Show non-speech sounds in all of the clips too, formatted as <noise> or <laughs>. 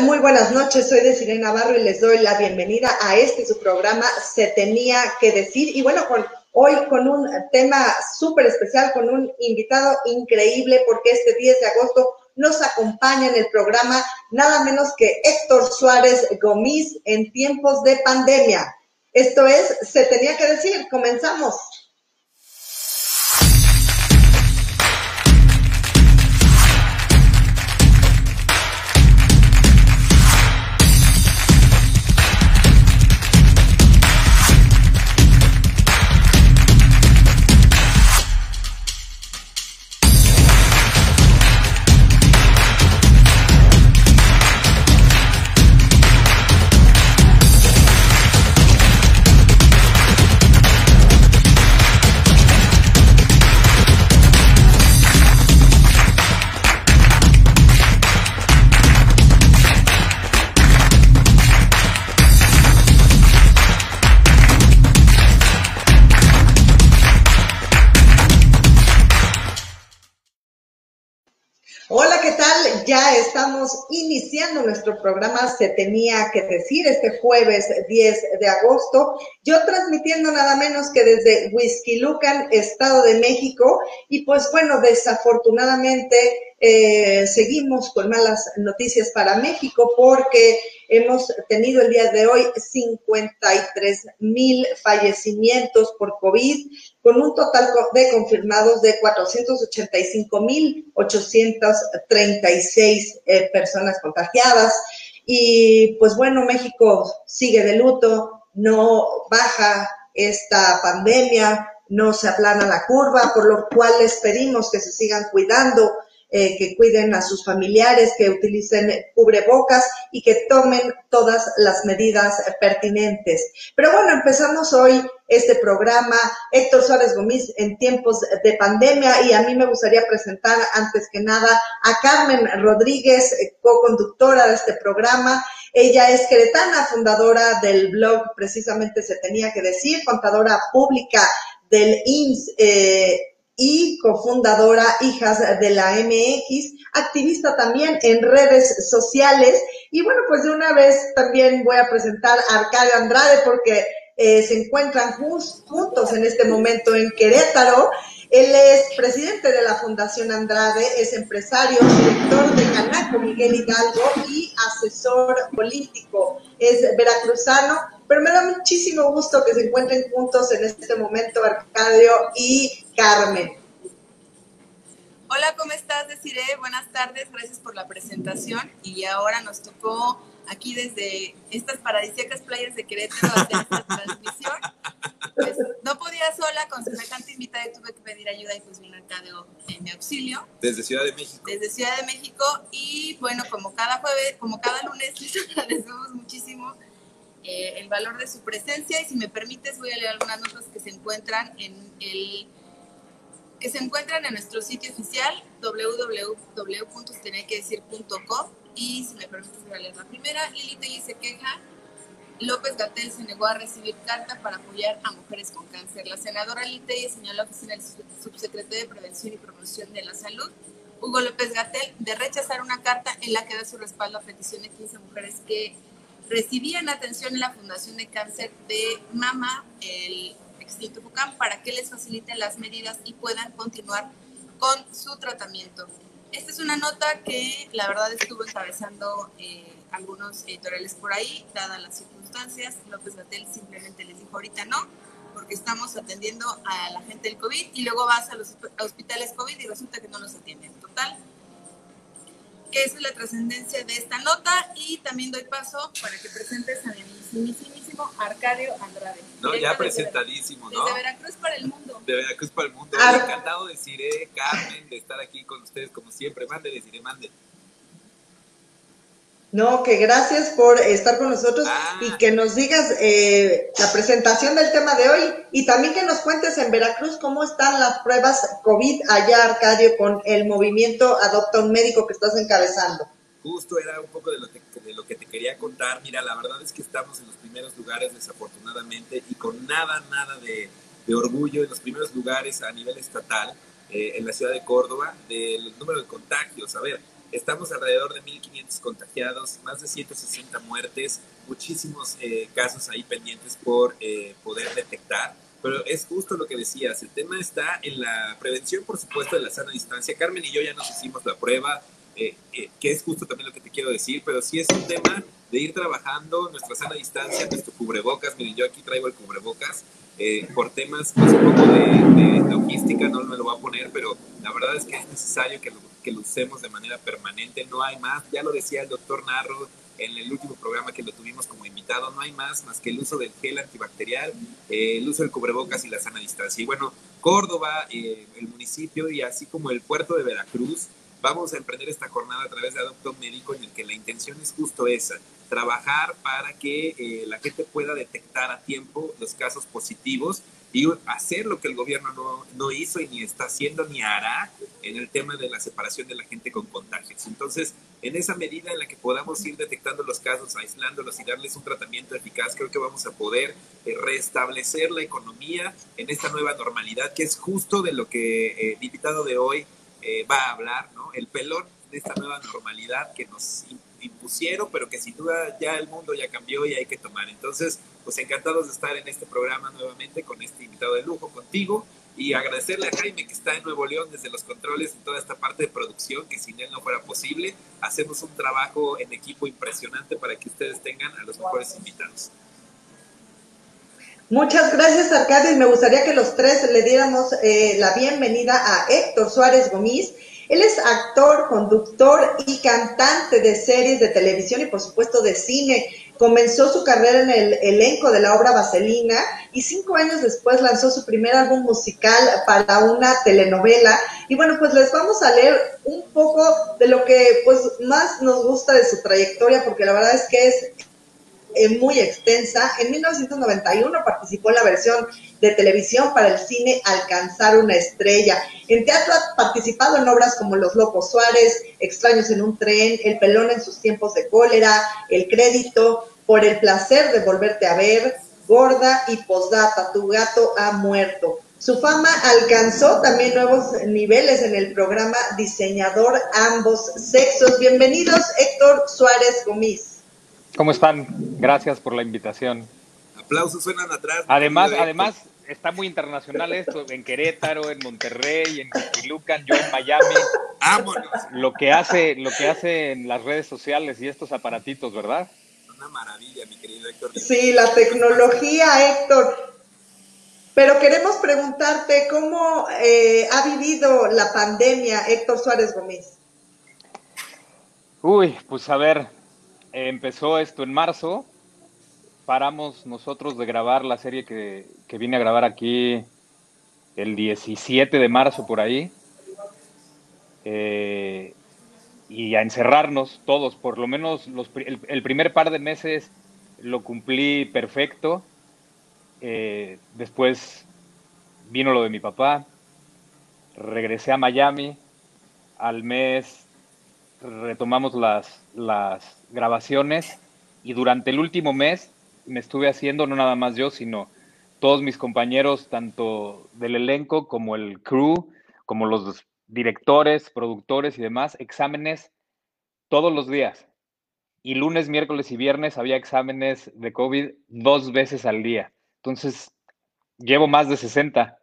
Muy buenas noches, soy Desiree Navarro y les doy la bienvenida a este su programa Se tenía que decir. Y bueno, hoy con un tema súper especial, con un invitado increíble, porque este 10 de agosto nos acompaña en el programa nada menos que Héctor Suárez Gomis en tiempos de pandemia. Esto es Se tenía que decir, comenzamos. Estamos iniciando nuestro programa Se tenía que decir este jueves 10 de agosto. Yo transmitiendo nada menos que desde Whisky Lucan, Estado de México. Y pues bueno, desafortunadamente eh, seguimos con malas noticias para México porque hemos tenido el día de hoy 53 mil fallecimientos por COVID, con un total de confirmados de 485 mil 836 eh, personas contagiadas. Y pues bueno, México sigue de luto, no baja esta pandemia, no se aplana la curva, por lo cual les pedimos que se sigan cuidando, eh, que cuiden a sus familiares, que utilicen cubrebocas y que tomen todas las medidas pertinentes. Pero bueno, empezamos hoy este programa. Héctor Suárez Gómez en tiempos de pandemia y a mí me gustaría presentar antes que nada a Carmen Rodríguez, co-conductora de este programa. Ella es queretana, fundadora del blog Precisamente se tenía que decir, contadora pública del IMSS. Eh, y cofundadora Hijas de la MX, activista también en redes sociales. Y bueno, pues de una vez también voy a presentar a Arcadio Andrade porque eh, se encuentran juntos en este momento en Querétaro. Él es presidente de la Fundación Andrade, es empresario, director de Canaco Miguel Hidalgo y asesor político. Es veracruzano, pero me da muchísimo gusto que se encuentren juntos en este momento Arcadio y Carmen. Hola, ¿cómo estás, Desiree? Buenas tardes, gracias por la presentación. Y ahora nos tocó aquí desde estas paradisíacas playas de Querétaro hacer esta <laughs> transmisión. Pues, no podía sola con semejante invitada y tuve que pedir ayuda y pues vino Arcadio en mi auxilio. Desde Ciudad de México. Desde Ciudad de México y bueno, como cada jueves, como cada lunes, <laughs> les agradecemos muchísimo eh, el valor de su presencia y si me permites voy a leer algunas notas que se encuentran en el que se encuentran en nuestro sitio oficial www.tenequedecir.com y si me permites voy a leer la primera, Lili Telly se queja, López Gatel se negó a recibir carta para apoyar a mujeres con cáncer. La senadora Lili Telly señaló que el subsecretario de Prevención y Promoción de la Salud, Hugo López Gatel, de rechazar una carta en la que da su respaldo a petición de 15 mujeres que recibían atención en la Fundación de Cáncer de Mama, el extinto FUCAM, para que les faciliten las medidas y puedan continuar con su tratamiento. Esta es una nota que la verdad estuvo encabezando eh, algunos editoriales por ahí, dadas las circunstancias. López Gatel simplemente les dijo ahorita no, porque estamos atendiendo a la gente del COVID y luego vas a los hospitales COVID y resulta que no los atienden. Total, esa es la trascendencia de esta nota y también doy paso para que presentes a mi mismísimo Arcadio Andrade. No, ya presentadísimo, ¿no? De Veracruz para el mundo. De Veracruz para el mundo. Encantado de Cire, Carmen, de estar aquí con ustedes como siempre. Mande, Cire, mande. No, que gracias por estar con nosotros ah. y que nos digas eh, la presentación del tema de hoy y también que nos cuentes en Veracruz cómo están las pruebas COVID allá, Arcadio, con el movimiento Adopta un Médico que estás encabezando. Justo era un poco de lo, que te quería contar. Mira, la verdad es que estamos en los primeros lugares, desafortunadamente, y con nada, nada de, orgullo en los primeros lugares a nivel estatal, eh, en la ciudad de Córdoba, del número de contagios. A ver, estamos alrededor de 1.500 contagiados, más de 160 muertes, muchísimos eh, casos ahí pendientes por eh, poder detectar. Pero es justo lo que decías, el tema está en la prevención, por supuesto, de la sana distancia. Carmen y yo ya nos hicimos la prueba, eh, que es justo también lo que te quiero decir, pero sí es un tema de ir trabajando nuestra sana distancia, nuestro cubrebocas. Miren, yo aquí traigo el cubrebocas. Eh, por temas pues, un poco de, logística no me lo voy a poner, pero la verdad es que es necesario que lo, que lo usemos de manera permanente, no hay más, ya lo decía el doctor Narro en el último programa que lo tuvimos como invitado, no hay más más que el uso del gel antibacterial, eh, el uso del cubrebocas y la sana distancia. Y bueno, Córdoba, eh, el municipio y así como el puerto de Veracruz, vamos a emprender esta jornada a través de Adopto Médico en el que la intención es justo esa, trabajar para que eh, la gente pueda detectar a tiempo los casos positivos y hacer lo que el gobierno no, no, hizo y ni está haciendo ni hará en el tema de la separación de la gente con contagios. Entonces, en esa medida en la que podamos ir detectando los casos, aislándolos y darles un tratamiento eficaz, creo que vamos a poder eh, restablecer la economía en esta nueva normalidad, que es justo de lo que eh, el invitado de hoy eh, va a hablar, ¿no? El pelón de esta nueva normalidad que nos impusieron, pero que sin duda ya el mundo ya cambió y hay que tomar. Entonces, pues encantados de estar en este programa nuevamente con este invitado de lujo, contigo, y agradecerle a Jaime que está en Nuevo León desde los controles en toda esta parte de producción, que sin él no fuera posible. Hacemos un trabajo en equipo impresionante para que ustedes tengan a los mejores invitados. Muchas gracias, Arcadio, y me gustaría que los tres le diéramos eh, la bienvenida a Héctor Suárez Gomis. Él es actor, conductor y cantante de series de televisión y por supuesto de cine. Comenzó su carrera en el elenco de la obra Vaselina y cinco años después lanzó su primer álbum musical para una telenovela. Y bueno, pues les vamos a leer un poco de lo que pues más nos gusta de su trayectoria, porque la verdad es que es muy extensa. En 1991 participó en la versión de televisión para el cine Alcanzar una estrella. En teatro ha participado en obras como Los Locos Suárez, Extraños en un tren, El pelón en sus tiempos de cólera, El crédito, Por el placer de volverte a ver, Gorda y Posdata, Tu gato ha muerto. Su fama alcanzó también nuevos niveles en el programa Diseñador Ambos Sexos. Bienvenidos, Héctor Suárez Gomis. ¿Cómo están? Gracias por la invitación. Aplausos suenan atrás. Además, además está muy internacional esto, en Querétaro, en Monterrey, en Quilucan, yo en Miami. Vámonos. Lo que hace, lo que hace en las redes sociales y estos aparatitos, ¿verdad? Una maravilla, mi querido Héctor. Sí, la tecnología, Héctor. Pero queremos preguntarte cómo eh, ha vivido la pandemia, Héctor Suárez Gómez. Uy, pues a ver, empezó esto en marzo. Paramos nosotros de grabar la serie que, que vine a grabar aquí el 17 de marzo por ahí. Eh, y a encerrarnos todos, por lo menos los, el, primer par de meses lo cumplí perfecto. Eh, después vino lo de mi papá, regresé a Miami, al mes retomamos las, las grabaciones y durante el último mes me estuve haciendo, no nada más yo, sino todos mis compañeros, tanto del elenco como el crew, como los directores, productores y demás, exámenes todos los días. Y lunes, miércoles y viernes había exámenes de COVID dos veces al día. Entonces, llevo más de 60.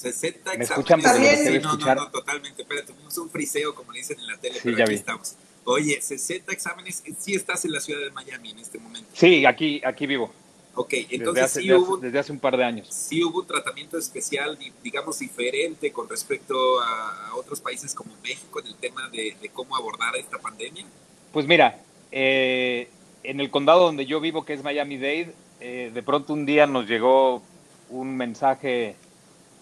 60 ¿Me escuchan? Sí, no, no, no, totalmente. Espera, tuvimos un friseo, como le dicen en la tele, sí, pero ya aquí vi. estamos. Oye, 60 exámenes, sí estás en la ciudad de Miami en este momento. Sí, aquí, aquí vivo. Ok, entonces desde hace, sí desde hubo... Desde hace un par de años. Sí hubo un tratamiento especial, digamos, diferente con respecto a, otros países como México en el tema de, de cómo abordar esta pandemia. Pues mira, eh, en el condado donde yo vivo, que es Miami-Dade, eh, de pronto un día nos llegó un mensaje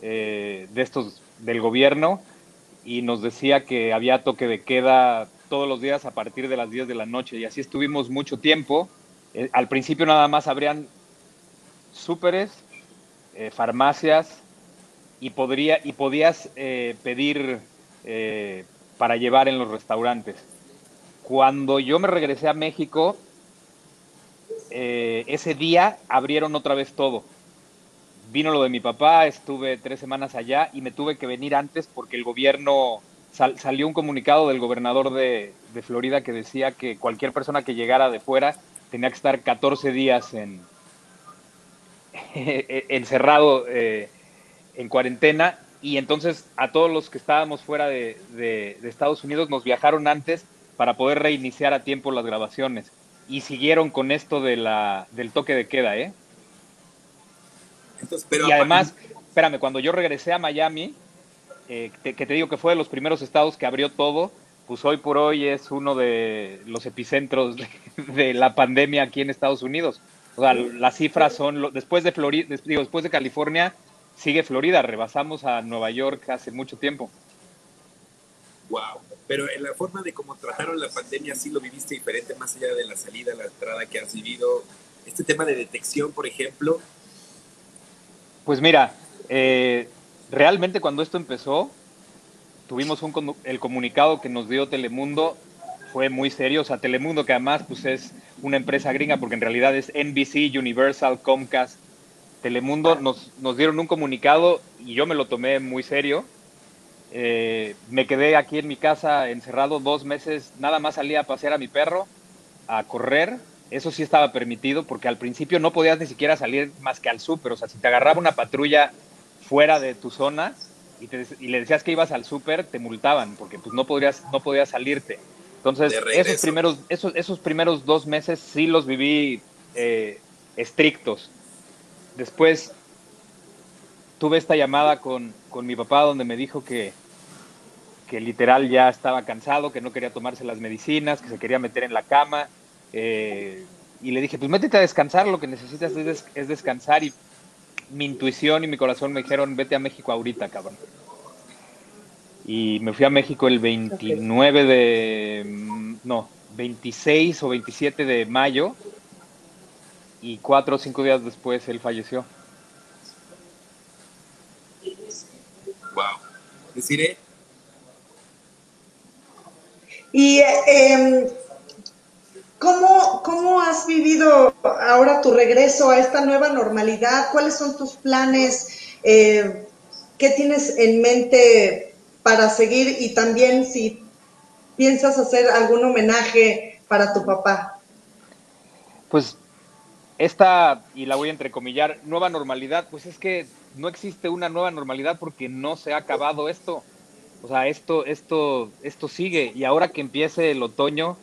eh, de estos del gobierno y nos decía que había toque de queda todos los días a partir de las 10 de la noche y así estuvimos mucho tiempo. Eh, al principio nada más habrían súperes, eh, farmacias y, podría, y podías pedir para llevar en los restaurantes. Cuando yo me regresé a México, ese día abrieron otra vez todo vino lo de mi papá, estuve tres semanas allá y me tuve que venir antes porque el gobierno, salió un comunicado del gobernador de, Florida que decía que cualquier persona que llegara de fuera tenía que estar 14 días en, <laughs> encerrado eh, en cuarentena y entonces a todos los que estábamos fuera de, Estados Unidos nos viajaron antes para poder reiniciar a tiempo las grabaciones y siguieron con esto de la, del toque de queda, ¿eh? Y además, espérame, cuando yo regresé a Miami, eh, que te digo que fue de los primeros estados que abrió todo, pues hoy por hoy es uno de los epicentros de, la pandemia aquí en Estados Unidos. O sea, las cifras son, después de Florida, digo, después de California, sigue Florida, rebasamos a Nueva York hace mucho tiempo. Wow, pero en la forma de cómo trataron la pandemia sí lo viviste diferente, más allá de la salida, la entrada que has vivido. Este tema de detección, por ejemplo, pues mira, eh, realmente cuando esto empezó, tuvimos un, el comunicado que nos dio Telemundo, fue muy serio, o sea, Telemundo que además pues es una empresa gringa porque en realidad es NBC, Universal, Comcast, Telemundo, nos, nos dieron un comunicado y yo me lo tomé muy serio. Eh, me quedé aquí en mi casa encerrado dos meses, nada más salía a pasear a mi perro, a correr eso sí estaba permitido porque al principio no podías ni siquiera salir más que al súper. O sea, si te agarraba una patrulla fuera de tu zona y, le decías que ibas al súper, te multaban porque pues no podrías, no podías salirte. Entonces, esos primeros, esos, esos primeros dos meses sí los viví eh, estrictos. Después tuve esta llamada con, con mi papá donde me dijo que, que literal ya estaba cansado, que no quería tomarse las medicinas, que se quería meter en la cama eh, y le dije, pues métete a descansar, lo que necesitas es, descansar. Y mi intuición y mi corazón me dijeron, vete a México ahorita, cabrón. Y me fui a México el 29 de, no, 26 o 27 de mayo. Y cuatro o cinco días después él falleció. Wow. Deciré. Y eh, ¿Cómo, ¿Cómo has vivido ahora tu regreso a esta nueva normalidad? ¿Cuáles son tus planes? Eh, ¿Qué tienes en mente para seguir? Y también si piensas hacer algún homenaje para tu papá. Pues esta, y la voy a entrecomillar, nueva normalidad, pues es que no existe una nueva normalidad porque no se ha acabado esto. O sea, esto, esto, esto sigue. Y ahora que empiece el otoño,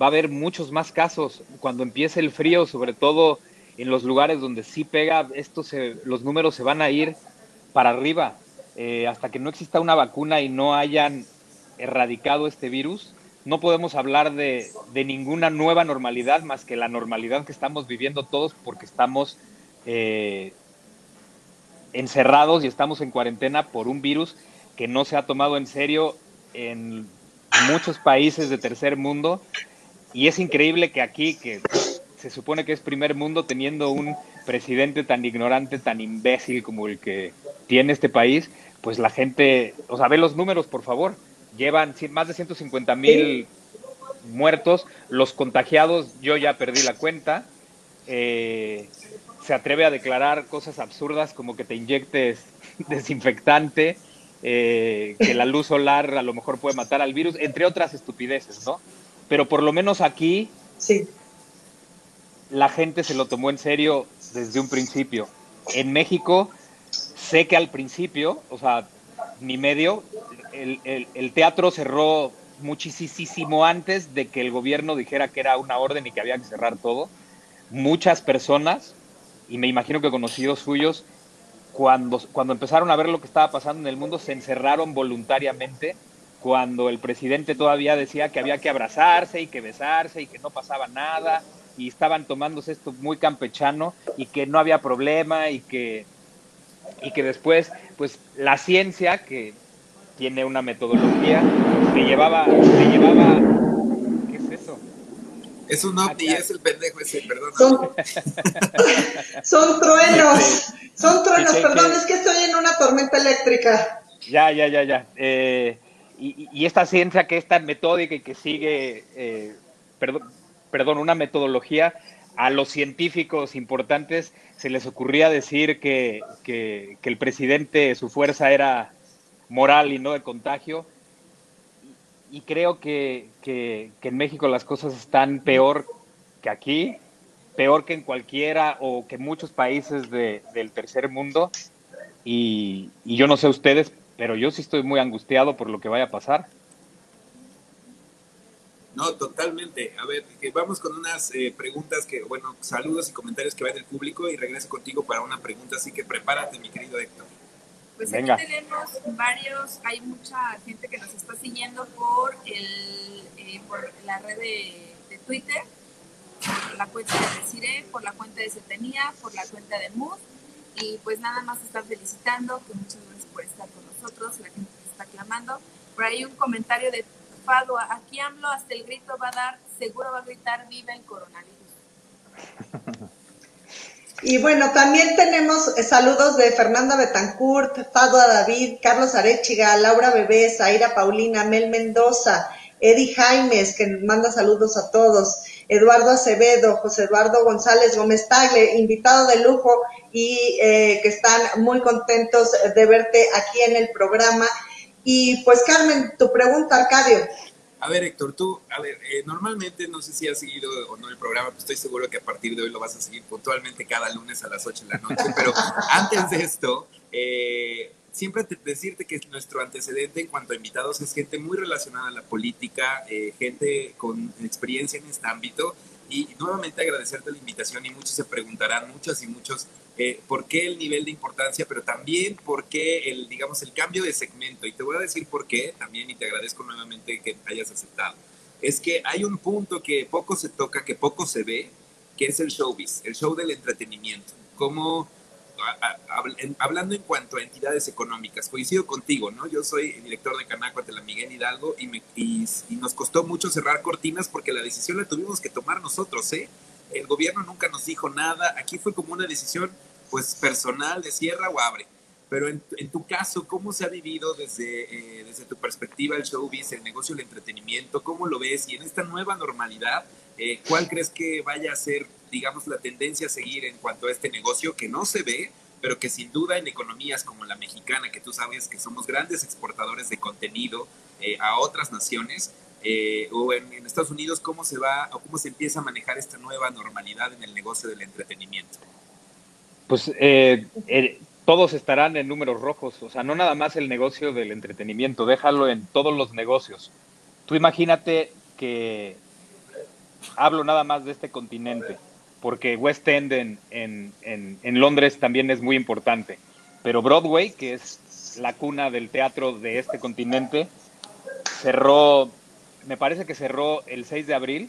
va a haber muchos más casos. Cuando empiece el frío, sobre todo en los lugares donde sí pega, esto se, los números se van a ir para arriba. Eh, hasta que no exista una vacuna y no hayan erradicado este virus, no podemos hablar de, ninguna nueva normalidad más que la normalidad que estamos viviendo todos porque estamos eh, encerrados y estamos en cuarentena por un virus que no se ha tomado en serio en muchos países de tercer mundo y es increíble que aquí, que se supone que es primer mundo, teniendo un presidente tan ignorante, tan imbécil como el que tiene este país, pues la gente, o sea, ve los números, por favor. Llevan más de 150 mil muertos, los contagiados, yo ya perdí la cuenta. Eh, se atreve a declarar cosas absurdas como que te inyectes <laughs> desinfectante, eh, que la luz solar a lo mejor puede matar al virus, entre otras estupideces, ¿no? Pero por lo menos aquí sí. la gente se lo tomó en serio desde un principio. En México, sé que al principio, o sea, mi medio, el, teatro cerró muchísimo antes de que el gobierno dijera que era una orden y que había que cerrar todo. Muchas personas, y me imagino que conocidos suyos, cuando, cuando empezaron a ver lo que estaba pasando en el mundo, se encerraron voluntariamente cuando el presidente todavía decía que había que abrazarse y que besarse y que no pasaba nada y estaban tomándose esto muy campechano y que no había problema y que y que después pues la ciencia que tiene una metodología que llevaba se llevaba ¿qué es eso? Es un ovni, es el pendejo ese, perdón. Son, truenos, <laughs> son truenos, perdón, es que estoy en una tormenta eléctrica. Ya, ya, ya, ya. Eh, y, esta ciencia que es tan metódica y que sigue, eh, perdón, perdón, una metodología, a los científicos importantes se les ocurría decir que, que, el presidente, su fuerza era moral y no de contagio. Y creo que, que, en México las cosas están peor que aquí, peor que en cualquiera o que muchos países del tercer mundo. Y, y yo no sé ustedes, pero yo sí estoy muy angustiado por lo que vaya a pasar. No, totalmente. A ver, vamos con unas eh, preguntas que, bueno, saludos y comentarios que va del público y regreso contigo para una pregunta, así que prepárate, mi querido Héctor. Pues aquí tenemos varios, hay mucha gente que nos está siguiendo por, el, eh, por la red de, Twitter, por la cuenta de Desiree, por la cuenta de Setenía, por la cuenta de Mood, y pues nada más están felicitando, que muchas gracias por estar con nosotros, la gente que está clamando. Por ahí un comentario de aquí AMLO hasta el grito va a dar, seguro va a gritar, viva el coronavirus. Y bueno, también tenemos eh, saludos de Fernanda Betancourt, Fado a David, Carlos Arechiga, Laura Bebés, Aira Paulina, Mel Mendoza, Eddie Jaimes, que manda saludos a todos, Eduardo Acevedo, José Eduardo González Gómez Tagle, invitado de lujo y eh, que están muy contentos de verte aquí en el programa. Y pues Carmen, tu pregunta, Arcadio. A ver, Héctor, tú, a ver, eh, normalmente no sé si has seguido o no el programa, pero estoy seguro que a partir de hoy lo vas a seguir puntualmente cada lunes a las 8 de la noche. Pero <laughs> antes de esto, eh, siempre decirte que nuestro antecedente en cuanto a invitados es gente muy relacionada a la política, eh, gente con experiencia en este ámbito. Y nuevamente agradecerte la invitación y muchos se preguntarán, muchas y muchos, eh, por qué el nivel de importancia, pero también por qué el, digamos, el cambio de segmento. Y te voy a decir por qué también y te agradezco nuevamente que hayas aceptado. Es que hay un punto que poco se toca, que poco se ve, que es el showbiz, el show del entretenimiento. Cómo hablando en cuanto a entidades económicas, coincido contigo, ¿no? Yo soy el director de Canácuate, la Miguel Hidalgo, y, me, y, nos costó mucho cerrar cortinas porque la decisión la tuvimos que tomar nosotros, ¿eh? El gobierno nunca nos dijo nada, aquí fue como una decisión, pues, personal de cierra o abre. Pero en, tu caso, ¿cómo se ha vivido desde, eh, desde tu perspectiva el showbiz, el negocio del entretenimiento? ¿Cómo lo ves? Y en esta nueva normalidad, eh, ¿cuál crees que vaya a ser, digamos, la tendencia a seguir en cuanto a este negocio que no se ve, pero que sin duda en economías como la mexicana, que tú sabes que somos grandes exportadores de contenido eh, a otras naciones, o en, en, Estados Unidos, ¿cómo se va o cómo se empieza a manejar esta nueva normalidad en el negocio del entretenimiento? Pues todos estarán en números rojos, o sea, no nada más el negocio del entretenimiento, déjalo en todos los negocios. Tú imagínate que hablo nada más de este continente, porque West End en, en, Londres también es muy importante, pero Broadway, que es la cuna del teatro de este continente, cerró, me parece que cerró el 6 de abril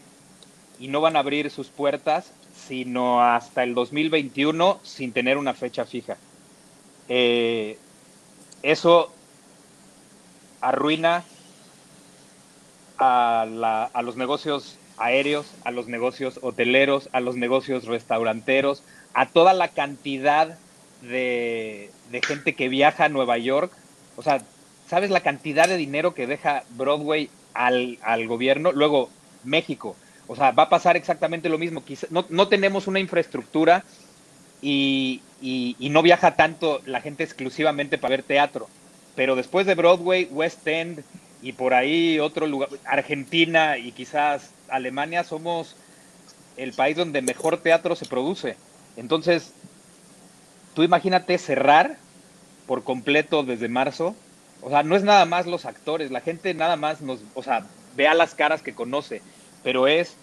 y no van a abrir sus puertas sino hasta el 2021 sin tener una fecha fija. Eh, eso arruina a, los negocios aéreos, a los negocios hoteleros, a los negocios restauranteros, a toda la cantidad de, gente que viaja a Nueva York. O sea, ¿sabes la cantidad de dinero que deja Broadway al, gobierno? Luego, México. O sea, va a pasar exactamente lo mismo. no, no tenemos una infraestructura y, y, no viaja tanto la gente exclusivamente para ver teatro. Pero después de Broadway, West End y por ahí otro lugar, Argentina y quizás Alemania, somos el país donde mejor teatro se produce. Entonces, tú imagínate cerrar por completo desde marzo. O sea, no es nada más los actores, la gente nada más nos, o sea, vea las caras que conoce, pero es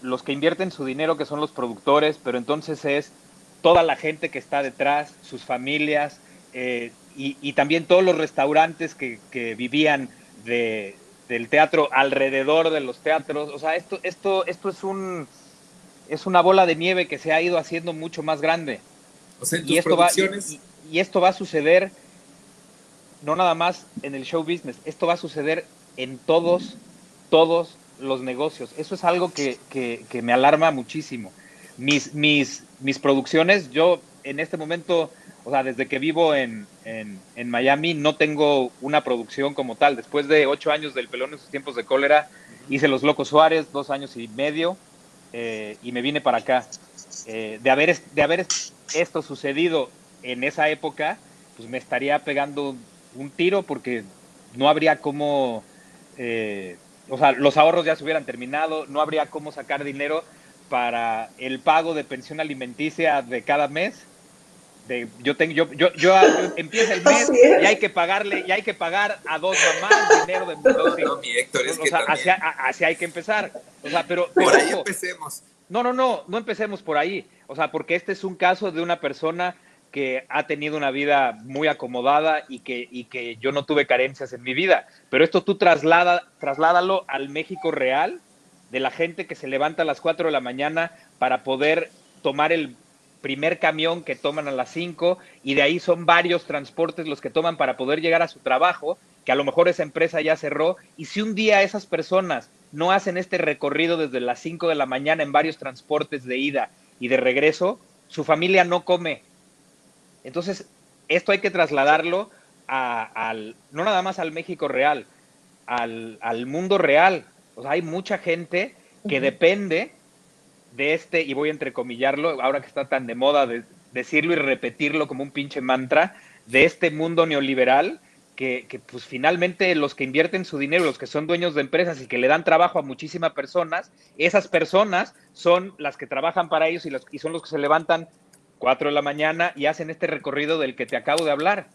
los que invierten su dinero, que son los productores, pero entonces es toda la gente que está detrás, sus familias eh, y, también todos los restaurantes que, vivían de, del teatro alrededor de los teatros. O sea, esto, esto, esto es un es una bola de nieve que se ha ido haciendo mucho más grande. y, esto va, y, esto va a suceder no nada más en el show business, esto va a suceder en todos, todos los negocios. Eso es algo que, que me alarma muchísimo mis, mis, mis producciones, yo en este momento, o sea, desde que vivo en, en, Miami, no tengo una producción como tal. Después de ocho años del pelón en sus tiempos de cólera, hice Los Locos Suárez, dos años y medio. eh, y me vine para acá. Eh, de, haber, de haber esto sucedido en esa época, pues me estaría pegando un tiro porque no habría cómo, eh, o sea, los ahorros ya se hubieran terminado, no habría cómo sacar dinero para el pago de pensión alimenticia de cada mes. De, yo tengo yo, yo, yo, empieza el mes y hay que pagarle y hay que pagar a dos mamás dinero de dos no, mi Héctor, es o que sea, también... hacia, hacia hay que empezar o sea pero, por pero ahí ojo, empecemos no, no, no, no empecemos por ahí. O sea, porque este es un caso de una persona que ha tenido una vida muy acomodada y que, y que yo no tuve carencias en mi vida. Pero esto tú traslada, trasládalo al México real de la gente que se levanta a las 4 de la mañana para poder tomar el primer camión que toman a las 5 y de ahí son varios transportes los que toman para poder llegar a su trabajo, que a lo mejor esa empresa ya cerró. Y si un día esas personas no hacen este recorrido desde las 5 de la mañana en varios transportes de ida y de regreso, su familia no come. Entonces, esto hay que trasladarlo a, al, no nada más al México real, al, al, mundo real. O sea, hay mucha gente que uh -huh. depende de este, y voy a entrecomillarlo, ahora que está tan de moda de decirlo y repetirlo como un pinche mantra, de este mundo neoliberal que, que, pues finalmente los que invierten su dinero, los que son dueños de empresas y que le dan trabajo a muchísimas personas, esas personas son las que trabajan para ellos y, los, y son los que se levantan 4 de la mañana y hacen este recorrido del que te acabo de hablar.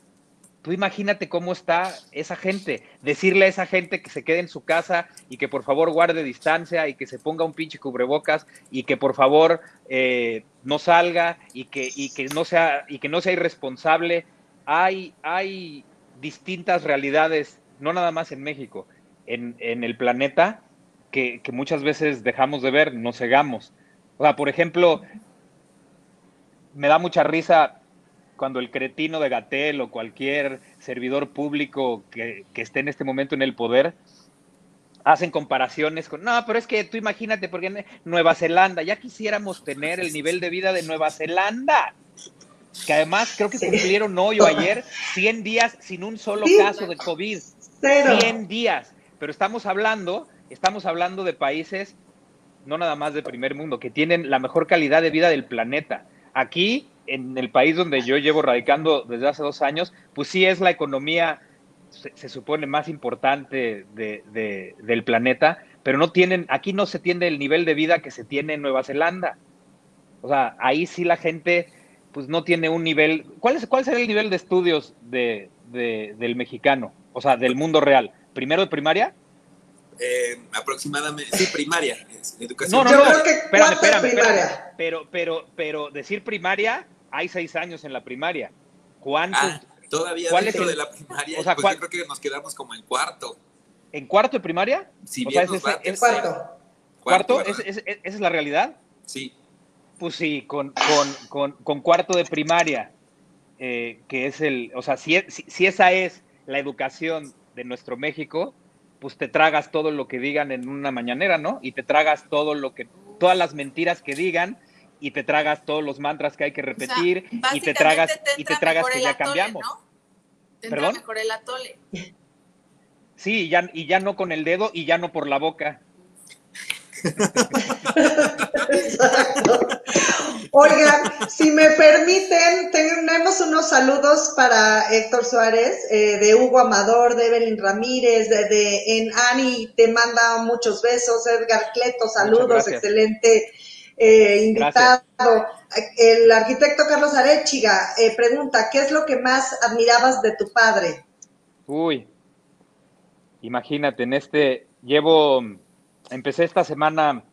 Tú imagínate cómo está esa gente, decirle a esa gente que se quede en su casa y que por favor guarde distancia y que se ponga un pinche cubrebocas y que por favor eh, no salga y que, y que no sea y que no sea irresponsable. Hay, hay distintas realidades, no nada más en México, en, en el planeta, que, que, muchas veces dejamos de ver, nos cegamos. O sea, por ejemplo, me da mucha risa cuando el cretino de Gatel o cualquier servidor público que, que esté en este momento en el poder hacen comparaciones con, no, pero es que tú imagínate, porque Nueva Zelanda, ya quisiéramos tener el nivel de vida de Nueva Zelanda que además creo que cumplieron hoy o ayer 100 días sin un solo caso de COVID. Cero. 100 días. Pero estamos hablando, estamos hablando de países, no nada más de primer mundo, que tienen la mejor calidad de vida del planeta. Aquí, en el país donde yo llevo radicando desde hace dos años, pues sí es la economía, se, se supone, más importante de, de, del planeta, pero no tienen, aquí no se tiene el nivel de vida que se tiene en Nueva Zelanda. O sea, ahí sí la gente pues no tiene un nivel. ¿Cuál, es, cuál será el nivel de estudios de, de, del mexicano? O sea, del mundo real. ¿Primero de primaria? Eh, aproximadamente, sí, primaria. Educación. No, no, no, espérame, espérame, espérame. Pero, pero, pero decir primaria, hay seis años en la primaria. ¿Cuántos? Ah, todavía ¿cuál dentro es el, de la primaria, o sea, pues ¿cuál, yo creo que nos quedamos como en cuarto. ¿En cuarto de primaria? O sea, va, es, Cuarto. ¿Cuarto? ¿verdad? ¿Es, es, ¿Esa es la realidad? Sí. Pues sí, con, con, con, con cuarto de primaria, eh, que es el, o sea, si, si, si, esa es la educación de nuestro México, pues te tragas todo lo que digan en una mañanera, ¿no? Y te tragas todo lo que, todas las mentiras que digan, y te tragas todos los mantras que hay que repetir, o sea, y te tragas, te y te tragas que ya atole, cambiamos. ¿no? Te ¿Perdón? mejor el atole. Sí, y ya, y ya no con el dedo y ya no por la boca. Exacto. Oigan, si me permiten, tenemos unos saludos para Héctor Suárez, eh, de Hugo Amador, de Evelyn Ramírez, de, de, en Ani te manda muchos besos, Edgar Cleto, saludos, excelente eh, invitado. Gracias. El arquitecto Carlos Arechiga eh, pregunta, ¿qué es lo que más admirabas de tu padre? Uy, imagínate, en este, llevo, empecé esta semana,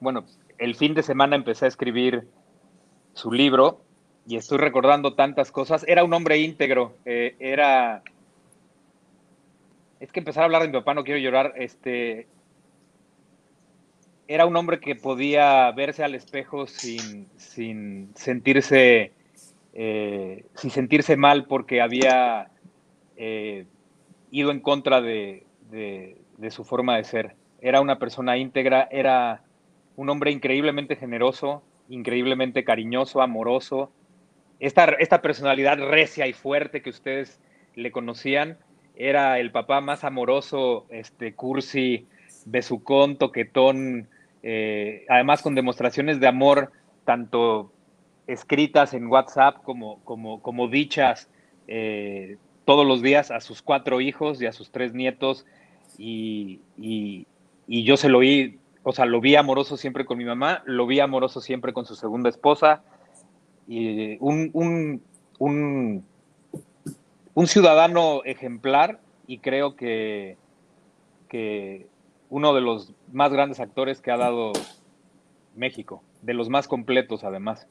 bueno, el fin de semana empecé a escribir su libro y estoy recordando tantas cosas. Era un hombre íntegro, eh, era... Es que empezar a hablar de mi papá no quiero llorar. Este, era un hombre que podía verse al espejo sin, sin sentirse eh, sin sentirse mal porque había eh, ido en contra de, de, su forma de ser. Era una persona íntegra, era un hombre increíblemente generoso, increíblemente cariñoso, amoroso. Esta, esta personalidad recia y fuerte que ustedes le conocían, era el papá más amoroso, este, cursi, besucón, toquetón, eh, además con demostraciones de amor, tanto escritas en WhatsApp como, como, como dichas eh, todos los días a sus cuatro hijos y a sus tres nietos. Y, y, yo se lo vi, o sea, lo vi amoroso siempre con mi mamá, lo vi amoroso siempre con su segunda esposa. Y un, un, un, un ciudadano ejemplar y creo que, que uno de los más grandes actores que ha dado México, de los más completos además.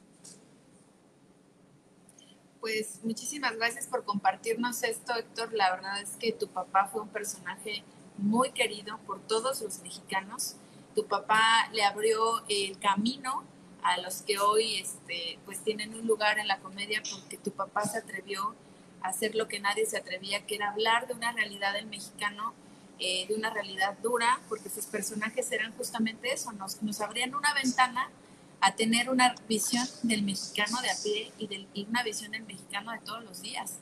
Pues muchísimas gracias por compartirnos esto, Héctor. La verdad es que tu papá fue un personaje muy querido por todos los mexicanos. Tu papá le abrió el camino a los que hoy este, pues tienen un lugar en la comedia porque tu papá se atrevió a hacer lo que nadie se atrevía, que era hablar de una realidad del mexicano eh, de una realidad dura, porque sus personajes eran justamente eso, nos, nos abrían una ventana a tener una visión del mexicano de a pie y, del, una visión del mexicano de todos los días.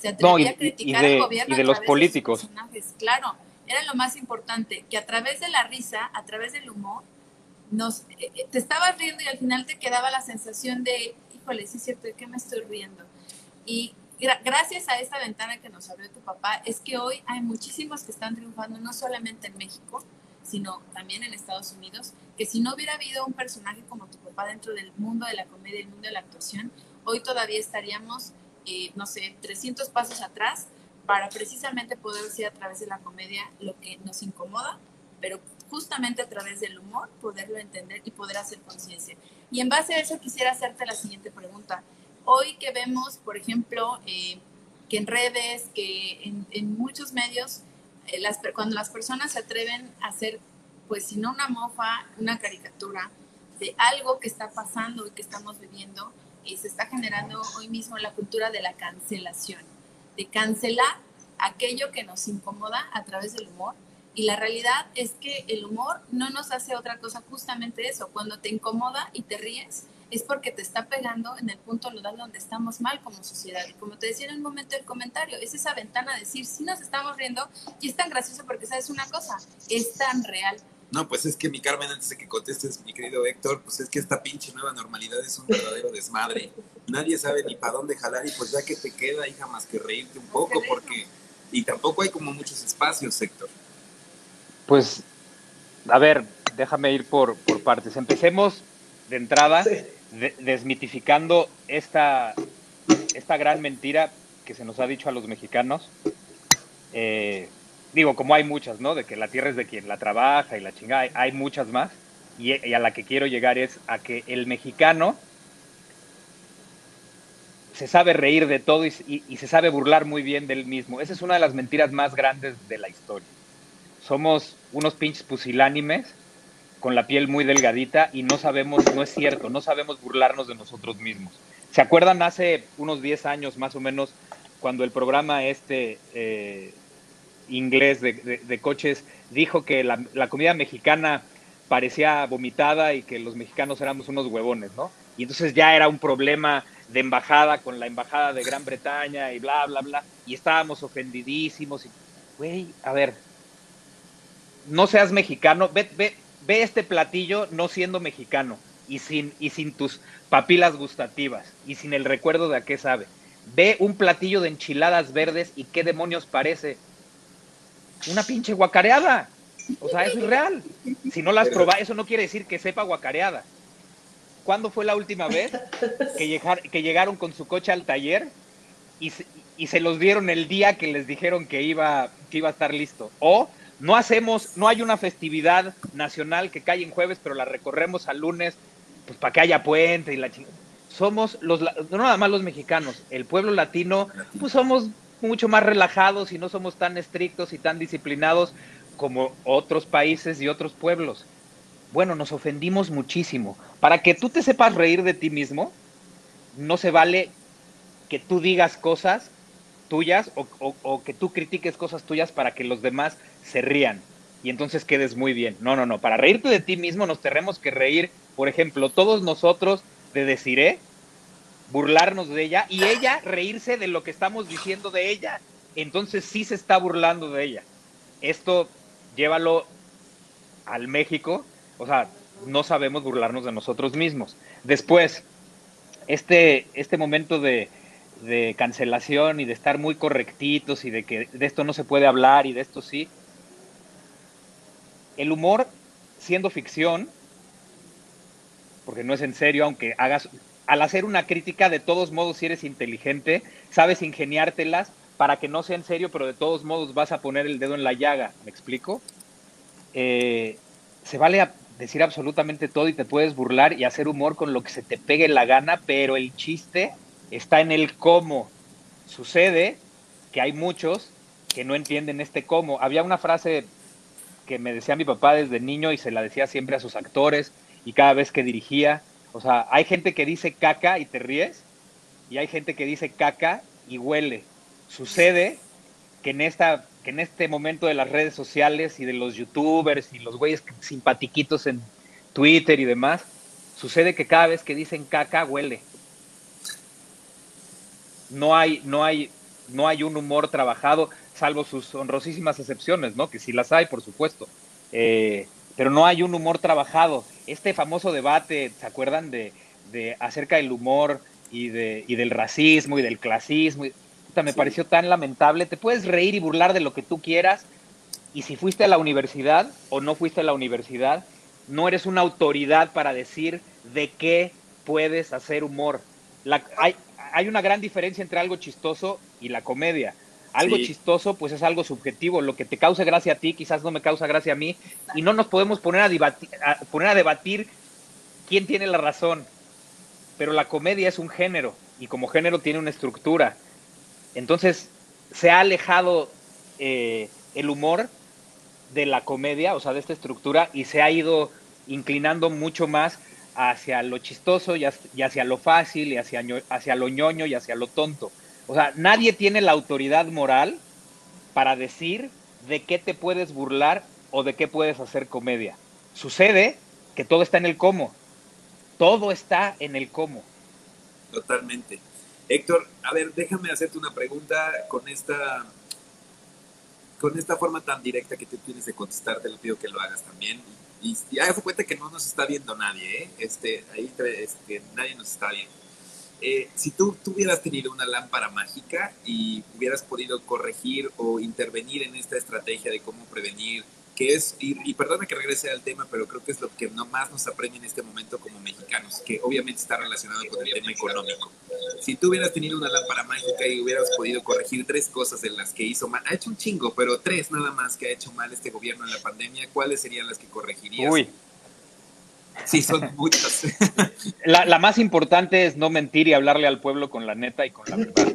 Se atrevía a criticar al gobierno y de los políticos. claro, era lo más importante, que a través de la risa, a través del humor, nos, eh, eh, te estabas riendo y al final te quedaba la sensación de, híjole, sí es cierto, ¿de qué me estoy riendo? Y gracias a esta ventana que nos abrió tu papá, es que hoy hay muchísimos que están triunfando, no solamente en México, sino también en Estados Unidos, que si no hubiera habido un personaje como tu papá dentro del mundo de la comedia y el mundo de la actuación, hoy todavía estaríamos, eh, no sé, 300 pasos atrás para precisamente poder decir a través de la comedia lo que nos incomoda, pero justamente a través del humor poderlo entender y poder hacer conciencia. Y en base a eso quisiera hacerte la siguiente pregunta. Hoy que vemos, por ejemplo, eh, que en redes, que en, muchos medios, eh, las, cuando las personas se atreven a hacer, pues si no una mofa, una caricatura de algo que está pasando y que estamos viviendo, y se está generando hoy mismo la cultura de la cancelación, de cancelar aquello que nos incomoda a través del humor. Y la realidad es que el humor no nos hace otra cosa, justamente eso. Cuando te incomoda y te ríes, es porque te está pegando en el punto nodal donde estamos mal como sociedad. Y como te decía en un momento del comentario, es esa ventana de decir, si nos estamos riendo y es tan gracioso porque sabes una cosa, es tan real. No, pues es que mi Carmen, antes de que contestes, mi querido Héctor, pues es que esta pinche nueva normalidad es un verdadero desmadre. Nadie sabe ni para dónde jalar y pues ya que te queda, hija, más que reírte un poco, porque... Y tampoco hay como muchos espacios, Héctor. Pues, a ver, déjame ir por, por partes. Empecemos de entrada desmitificando esta, esta gran mentira que se nos ha dicho a los mexicanos. Eh, digo, como hay muchas, ¿no? De que la tierra es de quien la trabaja y la chingada, hay, muchas más. Y, a la que quiero llegar es a que el mexicano se sabe reír de todo y, se sabe burlar muy bien del mismo. Esa es una de las mentiras más grandes de la historia. Somos unos pinches pusilánimes con la piel muy delgadita y no sabemos, no es cierto, no sabemos burlarnos de nosotros mismos. ¿Se acuerdan hace unos 10 años más o menos cuando el programa este eh, inglés de, coches dijo que la, comida mexicana parecía vomitada y que los mexicanos éramos unos huevones, ¿no? Y entonces ya era un problema de embajada con la embajada de Gran Bretaña y bla, bla, bla, y estábamos ofendidísimos. Y, güey, a ver, no seas mexicano, ve, ve, ve este platillo no siendo mexicano y sin, y sin tus papilas gustativas y sin el recuerdo de a qué sabe. Ve un platillo de enchiladas verdes y qué demonios parece. Una pinche guacareada. O sea, eso es real. Si no las probas, eso no quiere decir que sepa guacareada. ¿Cuándo fue la última vez que, que llegaron con su coche al taller y se, y se los dieron el día que les dijeron que iba, que iba a estar listo? O no hacemos, no hay una festividad nacional que cae en jueves, pero la recorremos al lunes, pues para que haya puente y la chingada. Somos los, no nada más los mexicanos, el pueblo latino, pues somos mucho más relajados y no somos tan estrictos y tan disciplinados como otros países y otros pueblos. Bueno, nos ofendimos muchísimo. Para que tú te sepas reír de ti mismo, no se vale que tú digas cosas tuyas o, que tú critiques cosas tuyas para que los demás se rían y entonces quedes muy bien. No, no, no. Para reírte de ti mismo nos tenemos que reír, por ejemplo, todos nosotros de Deciré, burlarnos de ella y ella reírse de lo que estamos diciendo de ella. Entonces sí se está burlando de ella. Esto llévalo al México. O sea, no sabemos burlarnos de nosotros mismos. Después, este, este momento de cancelación y de estar muy correctitos y de que de esto no se puede hablar y de esto sí. El humor, siendo ficción, porque no es en serio, aunque hagas, al hacer una crítica, de todos modos, si eres inteligente, sabes ingeniártelas para que no sea en serio, pero de todos modos vas a poner el dedo en la llaga, ¿me explico? Eh, se vale decir absolutamente todo y te puedes burlar y hacer humor con lo que se te pegue la gana, pero el chiste está en el cómo. Sucede que hay muchos que no entienden este cómo. Había una frase que me decía mi papá desde niño y se la decía siempre a sus actores y cada vez que dirigía. O sea, hay gente que dice caca y te ríes y hay gente que dice caca y huele. Sucede que en, esta, que en este momento de las redes sociales y de los youtubers y los güeyes simpatiquitos en Twitter y demás, sucede que cada vez que dicen caca huele no hay, no hay, no hay un humor trabajado, salvo sus honrosísimas excepciones, ¿no? Que sí las hay, por supuesto. Eh, pero no hay un humor trabajado. Este famoso debate, ¿se acuerdan de, de acerca del humor y, de, y del racismo y del clasismo? me pareció tan lamentable. Te puedes reír y burlar de lo que tú quieras, y si fuiste a la universidad o no fuiste a la universidad, no eres una autoridad para decir de qué puedes hacer humor. La, hay, hay una gran diferencia entre algo chistoso y la comedia. Algo chistoso, pues es algo subjetivo. Lo que te causa gracia a ti, quizás no me causa gracia a mí. Y no nos podemos poner a, debatir, poner a debatir quién tiene la razón. Pero la comedia es un género y como género tiene una estructura. Entonces, se ha alejado eh, el humor de la comedia, o sea, de esta estructura, y se ha ido inclinando mucho más hacia lo chistoso y hacia lo fácil y hacia, hacia lo ñoño y hacia lo tonto. O sea, nadie tiene la autoridad moral para decir de qué te puedes burlar o de qué puedes hacer comedia. Sucede que todo está en el cómo. Todo está en el cómo. Totalmente. Héctor, a ver, déjame hacerte una pregunta con esta con esta forma tan directa que tú tienes de contestar, te lo pido que lo hagas también y, ya se cuenta que no nos está viendo nadie, ¿eh? Este, ahí este, nadie nos está viendo. Eh, si tú, tú, hubieras tenido una lámpara mágica y hubieras podido corregir o intervenir en esta estrategia de cómo prevenir que es, y, perdona que regrese al tema, pero creo que es lo que no más nos apremia en este momento como mexicanos, que obviamente está relacionado con el tema económico. Si tú hubieras tenido una lámpara mágica y hubieras podido corregir tres cosas de las que hizo mal, ha hecho un chingo, pero tres nada más que ha hecho mal este gobierno en la pandemia, ¿cuáles serían las que corregirías? Uy. Sí, son muchas. <laughs> La, más importante es no mentir y hablarle al pueblo con la neta y con la verdad.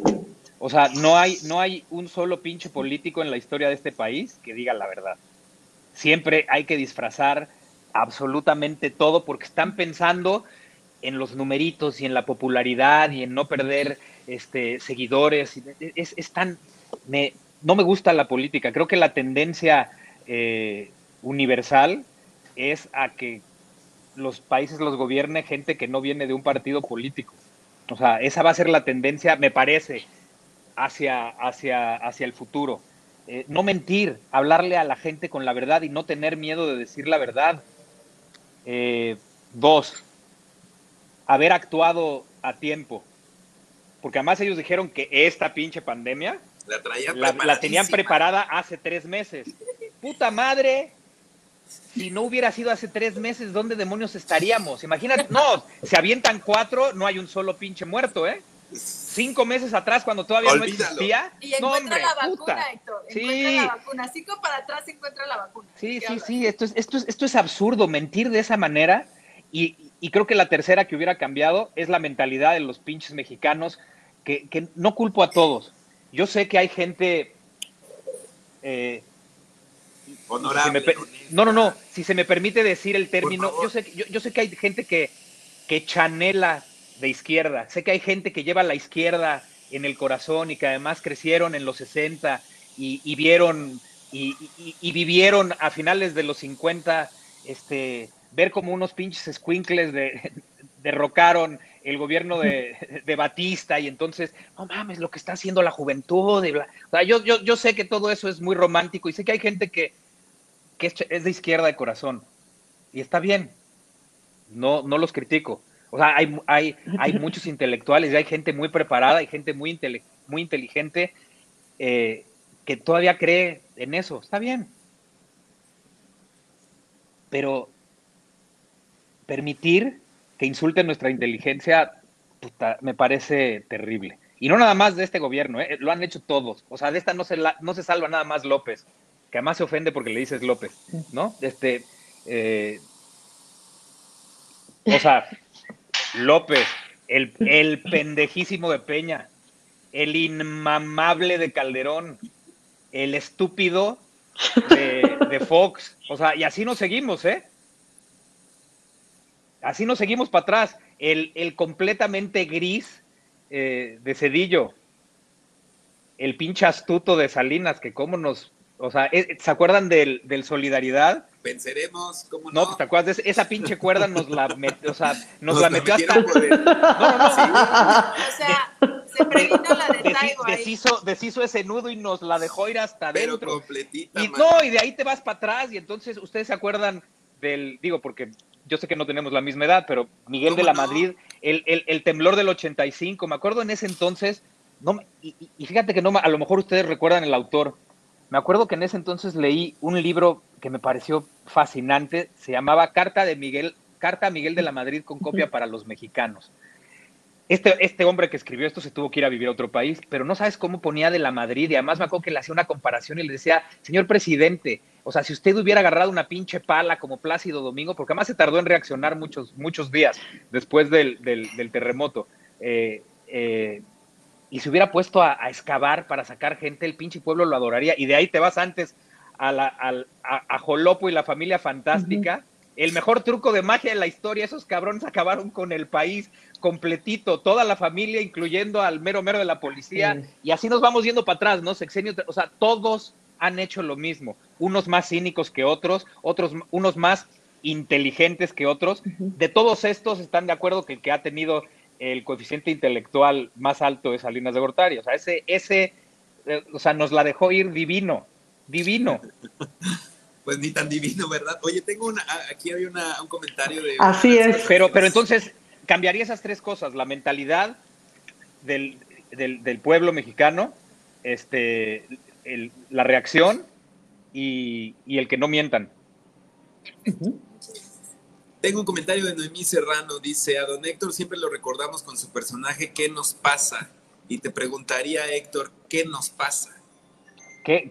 O sea, no hay, no hay un solo pinche político en la historia de este país que diga la verdad siempre hay que disfrazar absolutamente todo porque están pensando en los numeritos y en la popularidad y en no perder este, seguidores. Es, tan, me, no me gusta la política. Creo que la tendencia eh, universal es a que los países los gobierne gente que no viene de un partido político. O sea, esa va a ser la tendencia, me parece, hacia, hacia, hacia el futuro. Eh, no mentir, hablarle a la gente con la verdad y no tener miedo de decir la verdad. Eh, dos, haber actuado a tiempo. Porque además ellos dijeron que esta pinche pandemia la, tenían preparada hace tres meses. Puta madre, si no hubiera sido hace tres meses, ¿dónde demonios estaríamos? Imagínate, no, se avientan cuatro, no hay un solo pinche muerto, ¿eh? cinco meses atrás cuando todavía no existía. Y encuentra la vacuna, Héctor. Sí. la vacuna. Cinco para atrás se encuentra la vacuna. Sí, sí, sí. Esto es, esto, es, esto es absurdo, mentir de esa manera. Y, y, creo que la tercera que hubiera cambiado es la mentalidad de los pinches mexicanos, que, que no culpo a todos. Yo sé que hay gente... Eh, Honorable. no, no, no. Si se me permite decir el término, yo sé, yo, yo sé que hay gente que, que chanela de izquierda. Sé que hay gente que lleva la izquierda en el corazón y que además crecieron en los 60 y, vieron y, vivieron a finales de los 50 este, ver como unos pinches squinkles de, <laughs> derrocaron el gobierno <laughs> de, Batista y entonces, no mames, lo que está haciendo la juventud. yo, yo, yo, sé que todo eso es muy romántico y sé que hay gente que, que es, de izquierda de corazón y está bien, no, no los critico. O sea, hay, hay, hay <laughs> muchos intelectuales y hay gente muy preparada y gente muy, muy inteligente eh, que todavía cree en eso. Está bien. Pero permitir que insulten nuestra inteligencia me parece terrible. Y no nada más de este gobierno, ¿eh? lo han hecho todos. O sea, de esta no se, no se salva nada más López, que además se ofende porque le dices López, ¿no? Este, eh, o sea, López, el, el pendejísimo de Peña, el inmamable de Calderón, el estúpido de, Fox. O sea, y así nos seguimos, ¿eh? Así nos seguimos para atrás. El, el completamente gris eh, de Cedillo, el pinche astuto de Salinas, que cómo nos, o sea, ¿se acuerdan del, del Solidaridad? Venceremos, ¿cómo no? No, ¿te acuerdas de esa pinche cuerda nos la metió, o sea, <laughs> nos, la metió hasta... <laughs> No, no, no, O sea, se previno la de Taibo ahí. deshizo, deshizo ese nudo y nos la dejó ir hasta Pero adentro. completita, Y man. no, y de ahí te vas para atrás, y entonces ustedes se acuerdan del, digo, porque yo sé que no tenemos la misma edad, pero Miguel de ¿Cómo la no? Madrid, el, el, el temblor del 85, me acuerdo en ese entonces, no, me- y, y- y fíjate que no, me- a lo mejor ustedes recuerdan el autor, me acuerdo que en ese entonces leí un libro que me pareció fascinante, se llamaba Carta de Miguel, Carta a Miguel de la Madrid con copia para los mexicanos. Este, este hombre que escribió esto se tuvo que ir a vivir a otro país, pero no sabes cómo ponía de la Madrid y además me acuerdo que le hacía una comparación y le decía, señor presidente, o sea, si usted hubiera agarrado una pinche pala como Plácido Domingo, porque además se tardó en reaccionar muchos, muchos días después del, del- del terremoto, eh, eh, y se hubiera puesto a, a excavar para sacar gente, el pinche pueblo lo adoraría, y de ahí te vas antes a, la, a, a Jolopo y la familia fantástica. El mejor truco de magia de la historia, esos cabrones acabaron con el país completito, toda la familia, incluyendo al mero mero de la policía, y así nos vamos yendo para atrás, ¿no? Sexenio, o sea, todos han hecho lo mismo, unos más cínicos que otros, otros, unos más inteligentes que otros. De todos estos están de acuerdo que el que ha tenido el coeficiente intelectual más alto es Salinas de Gortari. O sea, ese, ese, eh, o sea, nos la dejó ir divino, divino. <laughs> Pues ni tan divino, ¿verdad? Oye, tengo una, aquí había una- un comentario de... Así de es. Pero, pero entonces cambiaría esas tres cosas, la mentalidad del, del- del pueblo mexicano, este, el- la reacción y, y el que no mientan. Tengo un comentario de Noemí Serrano, dice, a don Héctor siempre lo recordamos con su personaje, ¿qué nos pasa? Y te preguntaría, Héctor, ¿qué nos pasa? ¿Qué,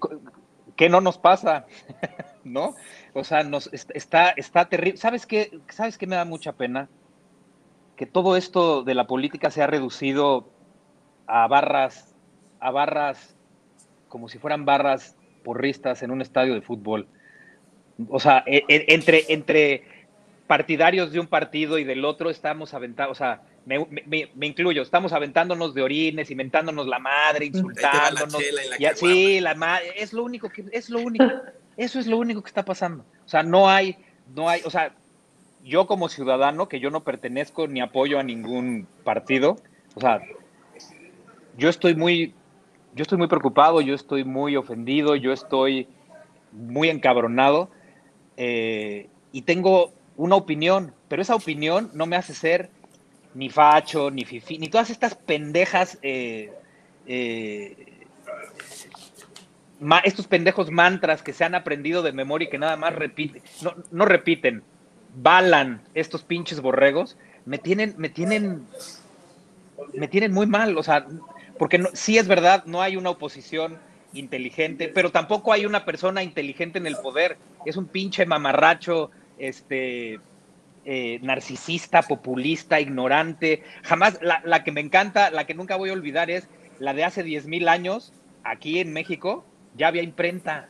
no nos pasa? <laughs> ¿No? O sea, está, está terrible. ¿Sabes qué? ¿Sabes qué me da mucha pena? Que todo esto de la política se ha reducido a barras, a barras, como si fueran barras porristas en un estadio de fútbol. O sea, e- e- entre, entre partidarios de un partido y del otro estamos aventando, o sea, me, me- me incluyo, estamos aventándonos de orines, inventándonos la madre, la insultándonos. chela y la la madre, es lo único que, es lo único, eso es lo único que está pasando. O sea, no hay, no hay, o sea, yo como ciudadano, que yo no pertenezco ni apoyo a ningún partido, o sea, yo estoy muy, yo estoy muy preocupado, yo estoy muy ofendido, yo estoy muy encabronado eh, y tengo una opinión, pero esa opinión no me hace ser ni facho, ni fifi, ni todas estas pendejas, eh, eh, ma- estos pendejos mantras que se han aprendido de memoria y que nada más repiten, no, no repiten, balan estos pinches borregos, me tienen, me tienen, me tienen muy mal, o sea, porque no, sí es verdad, no hay una oposición inteligente, pero tampoco hay una persona inteligente en el poder, es un pinche mamarracho, este, eh, narcisista, populista, ignorante. Jamás, la, la que me encanta, la que nunca voy a olvidar es la de hace 10 mil años, aquí en México, ya había imprenta.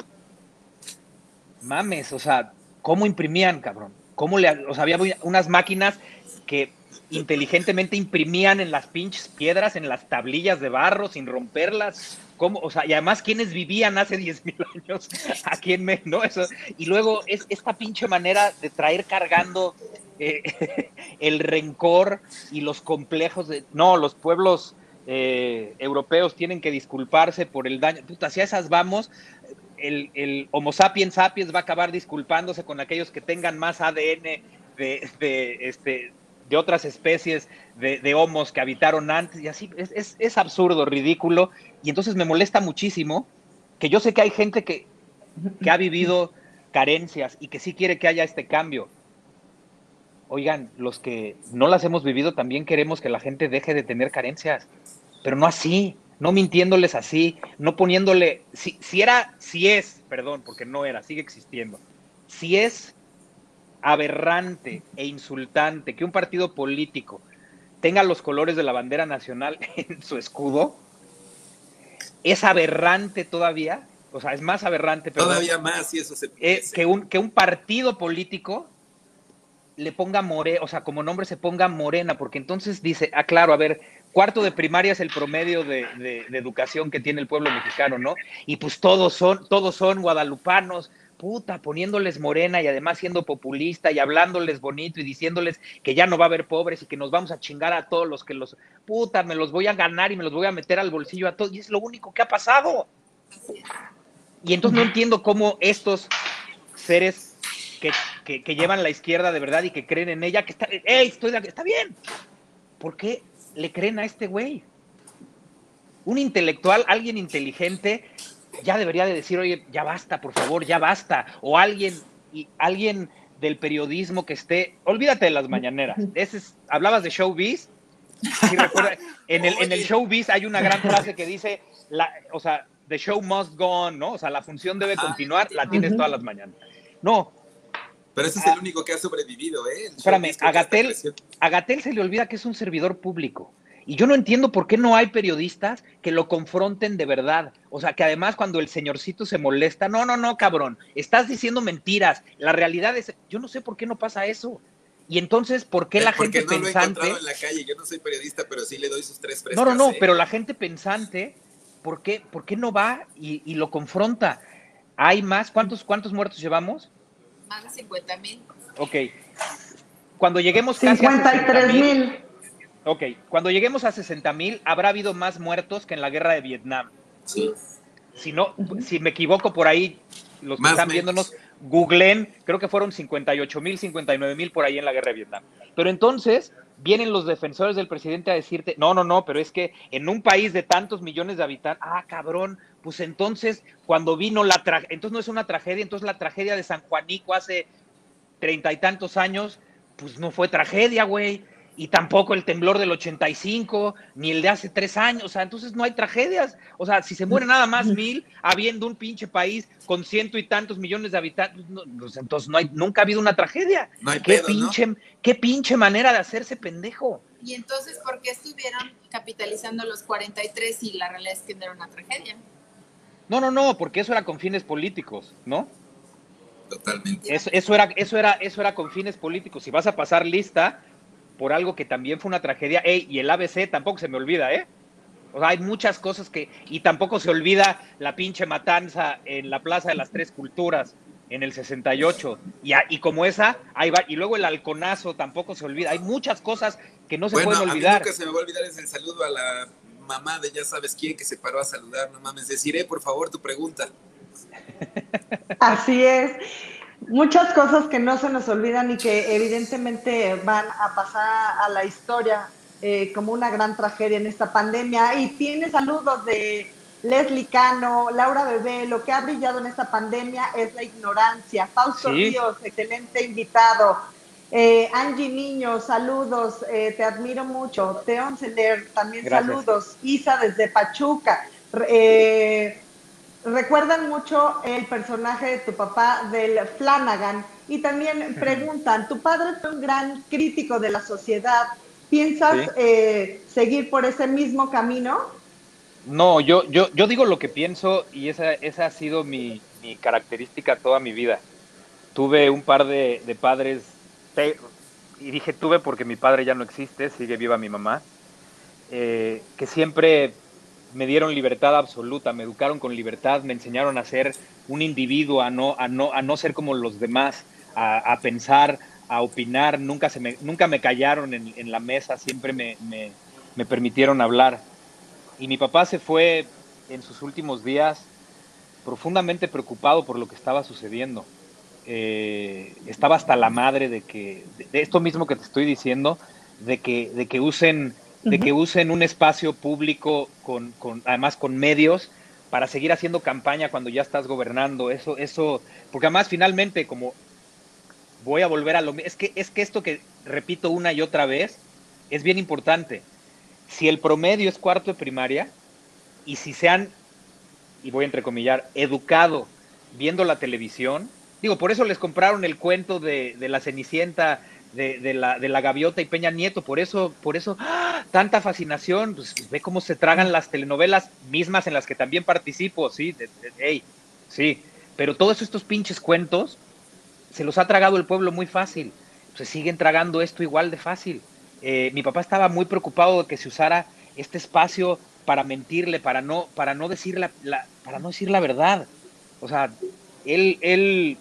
Mames, o sea, ¿cómo imprimían, cabrón? ¿Cómo le, o sea, había unas máquinas que inteligentemente imprimían en las pinches piedras, en las tablillas de barro, sin romperlas. ¿Cómo? O sea, y además, ¿quiénes vivían hace <laughs> 10 mil años aquí en México? ¿no? Eso, y luego es esta pinche manera de traer cargando eh, <laughs> el rencor y los complejos de... No, los pueblos eh, europeos tienen que disculparse por el daño. Puta, si a esas vamos, el, el Homo sapiens sapiens va a acabar disculpándose con aquellos que tengan más ADN de, este, de otras especies de, de, homos que habitaron antes y así. Es, es, absurdo, ridículo. Y entonces me molesta muchísimo que yo sé que hay gente que, que ha vivido carencias y que sí quiere que haya este cambio. Oigan, los que no las hemos vivido también queremos que la gente deje de tener carencias, pero no así, no mintiéndoles así, no poniéndole, si, si era, si es, perdón, porque no era, sigue existiendo, si es aberrante e insultante que un partido político tenga los colores de la bandera nacional <laughs> en su escudo, es aberrante todavía, o sea, es más aberrante. Perdón, todavía más, y eso se eh, que, un, que un partido político le ponga morena, o sea, como nombre se ponga morena, porque entonces dice, ah, claro, a ver, cuarto de primaria es el promedio de, de, de, educación que tiene el pueblo mexicano, ¿no? Y pues todos son, todos son guadalupanos, puta, poniéndoles morena y además siendo populista y hablándoles bonito y diciéndoles que ya no va a haber pobres y que nos vamos a chingar a todos los que los, puta, me los voy a ganar y me los voy a meter al bolsillo a todos, y es lo único que ha pasado. Y entonces no entiendo cómo estos seres que, que, llevan la izquierda de verdad y que creen en ella, que está, hey, estoy de, está bien, ¿por qué le creen a este güey? Un intelectual, alguien inteligente, ya debería de decir, oye, ya basta, por favor, ya basta. O alguien, y alguien del periodismo que esté, olvídate de las mañaneras. Ese es, hablabas de showbiz. Sí, recuerda, en, el, en el showbiz hay una gran frase que dice, la, o sea, the show must go on, ¿no? O sea, la función debe continuar, la tienes todas las mañanas. No. Pero ese es el único que ha sobrevivido, ¿eh? El espérame, a Gatel, a Gatel se le olvida que es un servidor público. Y yo no entiendo por qué no hay periodistas que lo confronten de verdad. O sea, que además cuando el señorcito se molesta, no, no, no, cabrón, estás diciendo mentiras. La realidad es, yo no sé por qué no pasa eso. Y entonces, ¿por qué la Porque gente no pensante... Lo he en la calle, yo no soy periodista, pero sí le doy sus tres frescas. No, no, no, ¿eh? pero la gente pensante, ¿por qué, por qué no va y, y, lo confronta? ¿Hay más? ¿Cuántos, cuántos muertos llevamos? Más de 50 mil. Ok. Cuando lleguemos casi 53 mil. Ok, cuando lleguemos a 60 mil, habrá habido más muertos que en la guerra de Vietnam. Sí. Si no, si me equivoco por ahí, los que Más están menos. viéndonos, googleen, creo que fueron 58 mil, 59 mil por ahí en la guerra de Vietnam. Pero entonces vienen los defensores del presidente a decirte, no, no, no, pero es que en un país de tantos millones de habitantes, ah, cabrón, pues entonces cuando vino la tragedia, entonces no es una tragedia, entonces la tragedia de San Juanico hace treinta y tantos años, pues no fue tragedia, güey y tampoco el temblor del 85, ni el de hace tres años, o sea, entonces no hay tragedias. O sea, si se mueren nada más mil, habiendo un pinche país con ciento y tantos millones de habitantes, no, pues entonces no hay, nunca ha habido una tragedia. No hay ¿Qué, pedo, pinche, ¿no? ¿Qué pinche manera de hacerse pendejo? Y entonces, ¿por qué estuvieron capitalizando los 43 y la realidad es que no era una tragedia? No, no, no, porque eso era con fines políticos, ¿no? Totalmente. Eso, eso, era, eso, era, eso era con fines políticos. Si vas a pasar lista por algo que también fue una tragedia, ey, y el ABC tampoco se me olvida, ¿eh? O sea, hay muchas cosas que, y tampoco se olvida la pinche matanza en la Plaza de las Tres Culturas en el 68, y, a, y como esa, ahí va, y luego el halconazo tampoco se olvida, hay muchas cosas que no se bueno, pueden a mí olvidar. nunca se me va a olvidar es el saludo a la mamá de ya sabes quién que se paró a saludar, no mames, deciré por favor tu pregunta. Así es. Muchas cosas que no se nos olvidan y que evidentemente van a pasar a la historia eh, como una gran tragedia en esta pandemia. Y tiene saludos de Leslie Cano, Laura Bebé. Lo que ha brillado en esta pandemia es la ignorancia. Fausto Sí. Ríos, excelente invitado. Eh, Angie Niño, saludos, eh, te admiro mucho. Teon Celer, también Gracias. saludos. Isa desde Pachuca. Eh, recuerdan mucho el personaje de tu papá del Flanagan y también preguntan, tu padre fue un gran crítico de la sociedad, ¿piensas Sí. eh, seguir por ese mismo camino? No, yo, yo, yo digo lo que pienso y esa, esa ha sido mi, mi característica toda mi vida. Tuve un par de, de padres, y dije tuve porque mi padre ya no existe, sigue viva mi mamá, eh, que siempre me dieron libertad absoluta, me educaron con libertad, me enseñaron a ser un individuo, a no, a no, a no ser como los demás, a, pensar, a opinar, nunca, se me, nunca me callaron en, la mesa, siempre me, me, me permitieron hablar. Y mi papá se fue en sus últimos días profundamente preocupado por lo que estaba sucediendo. eh, estaba hasta la madre de que, de esto mismo que te estoy diciendo, de que, de que usen, de que usen un espacio público con, con, además con medios para seguir haciendo campaña cuando ya estás gobernando. Eso, eso, porque además finalmente, como voy a volver a lo es que es que esto que repito una y otra vez es bien importante. Si el promedio es cuarto de primaria y si se han, y voy a entrecomillar, educado viendo la televisión, digo, por eso les compraron el cuento de, de la Cenicienta de, la, de la gaviota y Peña Nieto, por eso, por eso, ¡ah! tanta fascinación, pues ve cómo se tragan las telenovelas mismas en las que también participo, sí, de, sí, pero todos estos pinches cuentos se los ha tragado el pueblo muy fácil, se siguen tragando esto igual de fácil. Eh, mi papá estaba muy preocupado de que se usara este espacio para mentirle, para no, para no decir la, para no decir la verdad. O sea, él, él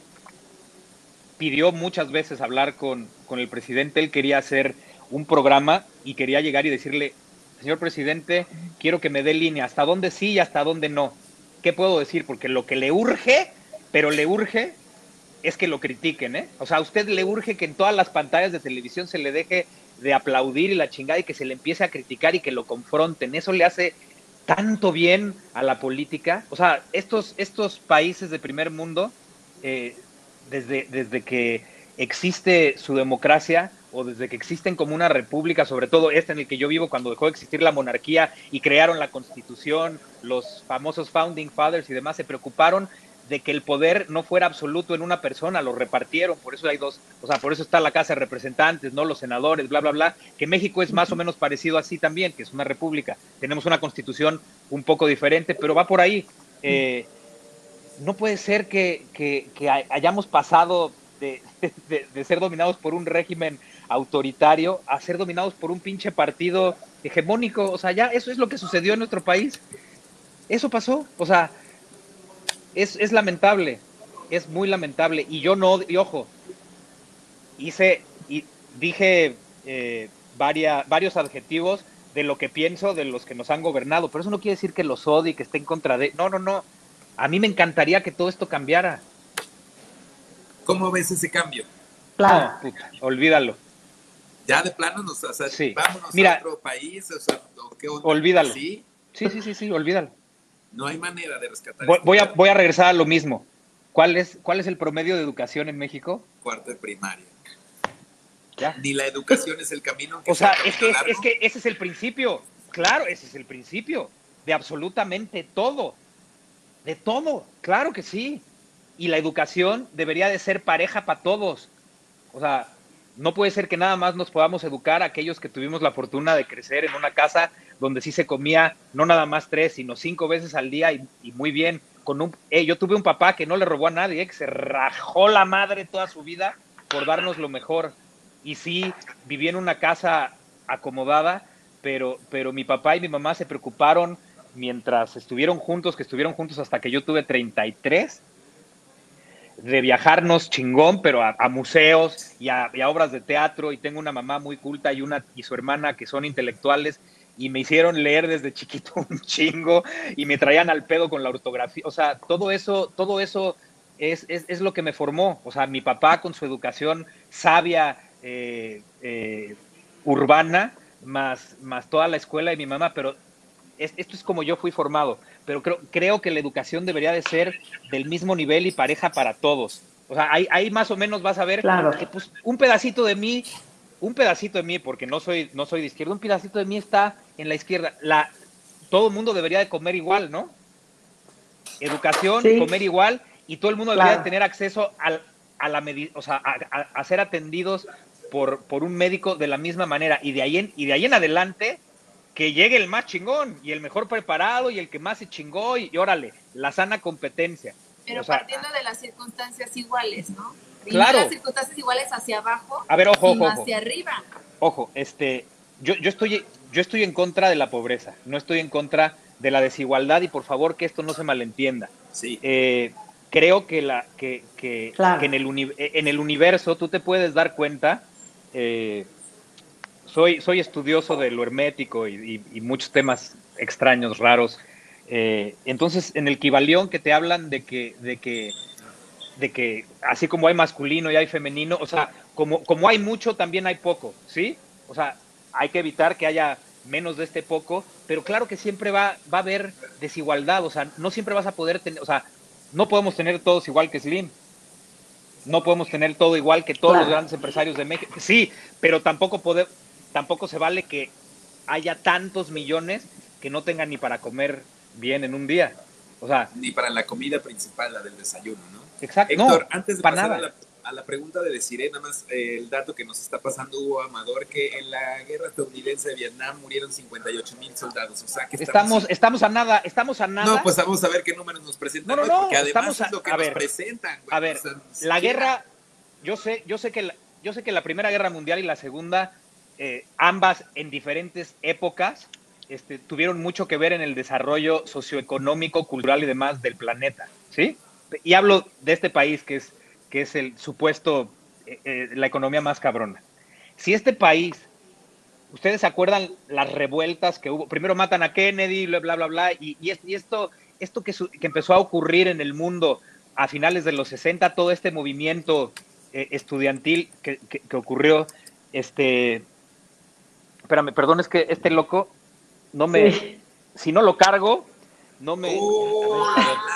pidió muchas veces hablar con, con el presidente, él quería hacer un programa y quería llegar y decirle, señor presidente, quiero que me dé línea, hasta dónde sí y hasta dónde no. ¿Qué puedo decir? Porque lo que le urge, pero le urge, es que lo critiquen, ¿eh? O sea, a usted le urge que en todas las pantallas de televisión se le deje de aplaudir y la chingada y que se le empiece a criticar y que lo confronten. Eso le hace tanto bien a la política. O sea, estos, estos países de primer mundo, eh, desde, desde que existe su democracia o desde que existen como una república, sobre todo esta en el que yo vivo, cuando dejó de existir la monarquía y crearon la constitución, los famosos founding fathers y demás se preocuparon de que el poder no fuera absoluto en una persona, lo repartieron, por eso hay dos, o sea, por eso está la Casa de Representantes, no los senadores, bla, bla, bla, que México es más o menos parecido así también, que es una república, tenemos una constitución un poco diferente, pero va por ahí. Eh, no puede ser que, que, hayamos pasado de, ser dominados por un régimen autoritario a ser dominados por un pinche partido hegemónico. O sea, ya eso es lo que sucedió en nuestro país. Eso pasó. O sea, es, es lamentable. Es muy lamentable. Y yo no, y ojo, hice, y dije eh, varios adjetivos de lo que pienso de los que nos han gobernado. Pero eso no quiere decir que los odie, que esté en contra de. No, no, no. A mí me encantaría que todo esto cambiara. ¿Cómo ves ese cambio? Claro. Ah, olvídalo. Ya de plano nos o sea, vámonos Mira, a otro país, o sea, ¿qué onda? Olvídalo. ¿Sí? sí, sí, sí, olvídalo. No hay manera de rescatar. Voy, a, voy a regresar a lo mismo. ¿Cuál es, ¿Cuál es el promedio de educación en México? Cuarto de primaria. ¿Ya? Ni la educación es el camino. o sea, es que, es que ese es el principio. Claro, ese es el principio. De absolutamente todo. De todo. Claro que sí y la educación debería de ser pareja para todos. O sea, no puede ser que nada más nos podamos educar aquellos que tuvimos la fortuna de crecer en una casa donde sí se comía no nada más tres, sino cinco veces al día y, muy bien. Con un, eh, yo tuve un papá que no le robó a nadie, eh, que se rajó la madre toda su vida por darnos lo mejor. Y sí, viví en una casa acomodada, pero, pero mi papá y mi mamá se preocuparon mientras estuvieron juntos, que estuvieron juntos hasta que yo tuve 33 de viajarnos chingón, pero a, museos y a, obras de teatro. Y tengo una mamá muy culta y, una, y su hermana que son intelectuales y me hicieron leer desde chiquito <laughs> un chingo y me traían al pedo con la ortografía. O sea, todo eso, todo eso es, es, lo que me formó. O sea, mi papá con su educación sabia, eh, eh, urbana, más, más toda la escuela y mi mamá, pero esto es como yo fui formado, pero creo, creo que la educación debería de ser del mismo nivel y pareja para todos. O sea, ahí, ahí más o menos vas a ver que pues, un pedacito de mí, un pedacito de mí, porque no soy, no soy de izquierda, un pedacito de mí está en la izquierda. La, todo el mundo debería de comer igual, ¿no? Educación, comer igual, y todo el mundo debería de tener acceso al, a la o sea, a, ser atendidos por, por un médico de la misma manera. Y de ahí en, y de ahí en adelante, que llegue el más chingón y el mejor preparado y el que más se chingó y, órale, la sana competencia. Pero partiendo de las circunstancias iguales, ¿no? claro. las circunstancias iguales hacia abajo a ver, ojo, ojo, hacia arriba. Ojo, este, yo, yo, estoy, yo estoy en contra de la pobreza, no estoy en contra de la desigualdad y por favor que esto no se malentienda. Sí. Eh, creo que, la, que, que, en, el en el universo tú te puedes dar cuenta eh, soy, soy estudioso de lo hermético y, muchos temas extraños, raros. Eh, entonces, en el Kibalión que te hablan de que, de que de que así como hay masculino y hay femenino, o sea, como, como hay mucho, también hay poco, ¿sí? O sea, hay que evitar que haya menos de este poco, pero claro que siempre va, va a haber desigualdad, o sea, no siempre vas a poder tener, o sea, no podemos tener todos igual que Slim, no podemos tener todo igual que todos los grandes empresarios de México, sí, pero tampoco, poder, tampoco se vale que haya tantos millones que no tengan ni para comer bien en un día. O sea, ni para la comida principal, la del desayuno, ¿no? Exacto. Héctor, antes de pasar a la, a la, pregunta de decir nada más eh, el dato que nos está pasando Hugo Amador, que en la guerra estadounidense de Vietnam murieron 58 mil soldados. O sea, que estamos, estamos, a nada, estamos a nada. No, pues vamos a ver qué números nos presentan. No, no, no, porque además estamos a, es lo que a nos ver, presentan. A ver, la guerra, yo sé, yo sé que la, yo sé que la Primera Guerra Mundial y la Segunda, eh, ambas en diferentes épocas, este, tuvieron mucho que ver en el desarrollo socioeconómico, cultural y demás del planeta, ¿sí? Y hablo de este país que es, que es el supuesto, eh, eh, la economía más cabrona. Si este país, ustedes se acuerdan las revueltas que hubo, primero matan a Kennedy, bla, bla, bla, bla, y, esto, esto que, empezó a ocurrir en el mundo a finales de los 60, todo este movimiento estudiantil que ocurrió, este, espérame, perdón, es que este loco no me, sí. si no lo cargo, no me. ¡Oh!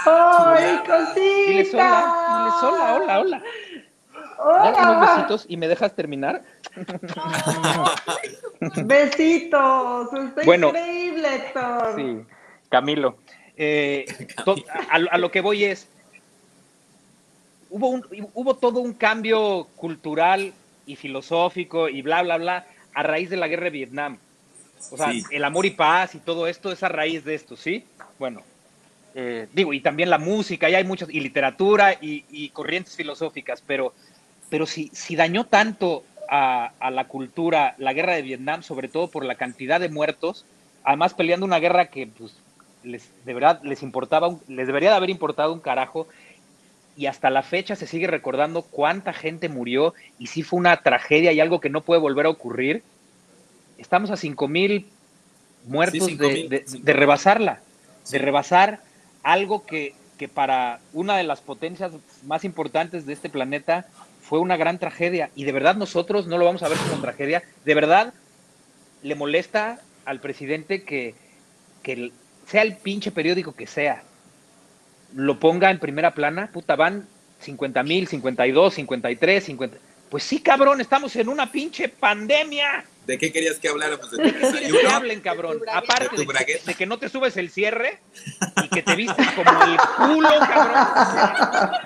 ¡Ay, cosita! Dile sola, dile sola, hola, hola. Hola. Unos besitos y me dejas terminar. <laughs> Besitos, está bueno, increíble, Héctor. Sí, Camilo. Eh, to, a, a, lo que voy es, hubo, un, hubo todo un cambio cultural y filosófico y bla, bla, bla a raíz de la guerra de Vietnam. O sea, sí. el amor y paz y todo esto es a raíz de esto, ¿sí? Bueno, eh, digo, y también la música, y hay muchas, y literatura y, y corrientes filosóficas, pero, pero si, si dañó tanto a, a, la cultura la guerra de Vietnam, sobre todo por la cantidad de muertos, además peleando una guerra que pues, les, de verdad les importaba, les debería de haber importado un carajo, y hasta la fecha se sigue recordando cuánta gente murió, y sí fue una tragedia y algo que no puede volver a ocurrir, estamos a 5 mil muertos sí, de, de, de, rebasarla, sí. de rebasar algo que, que, para una de las potencias más importantes de este planeta fue una gran tragedia. Y de verdad nosotros no lo vamos a ver como tragedia. De verdad le molesta al presidente que, que sea el pinche periódico que sea, lo ponga en primera plana, puta, van 50 mil, 52, 53, 50. Pues sí, cabrón, estamos en una pinche pandemia. ¿De qué querías que habláramos? ¿De, ¿De qué <laughs> que hablen, cabrón? Aparte de, de, de, que no te subes el cierre y que te vistes como el culo, cabrón. <laughs>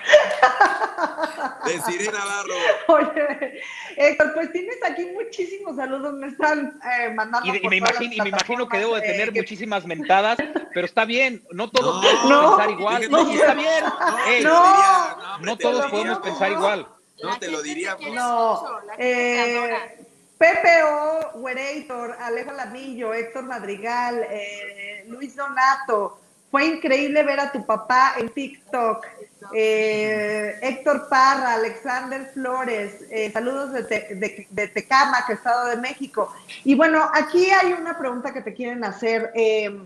De Sirena Navarro. Oye, Héctor, pues tienes aquí muchísimos saludos, me están eh, mandando. Y, y me, imagino, y me imagino que debo de tener eh, muchísimas mentadas, pero está bien, no todos no, podemos no, pensar igual. No, está bien. Ey, no, no todos podemos pensar igual. No te lo diría. No, eh, PPO, Werator, Alejo Lamillo, Héctor Madrigal, eh, Luis Donato. Fue increíble ver a tu papá en TikTok. Eh, Héctor Parra, Alexander Flores, eh, saludos de, te, de, de, Tecama, que Estado de México. Y bueno, aquí hay una pregunta que te quieren hacer. Eh,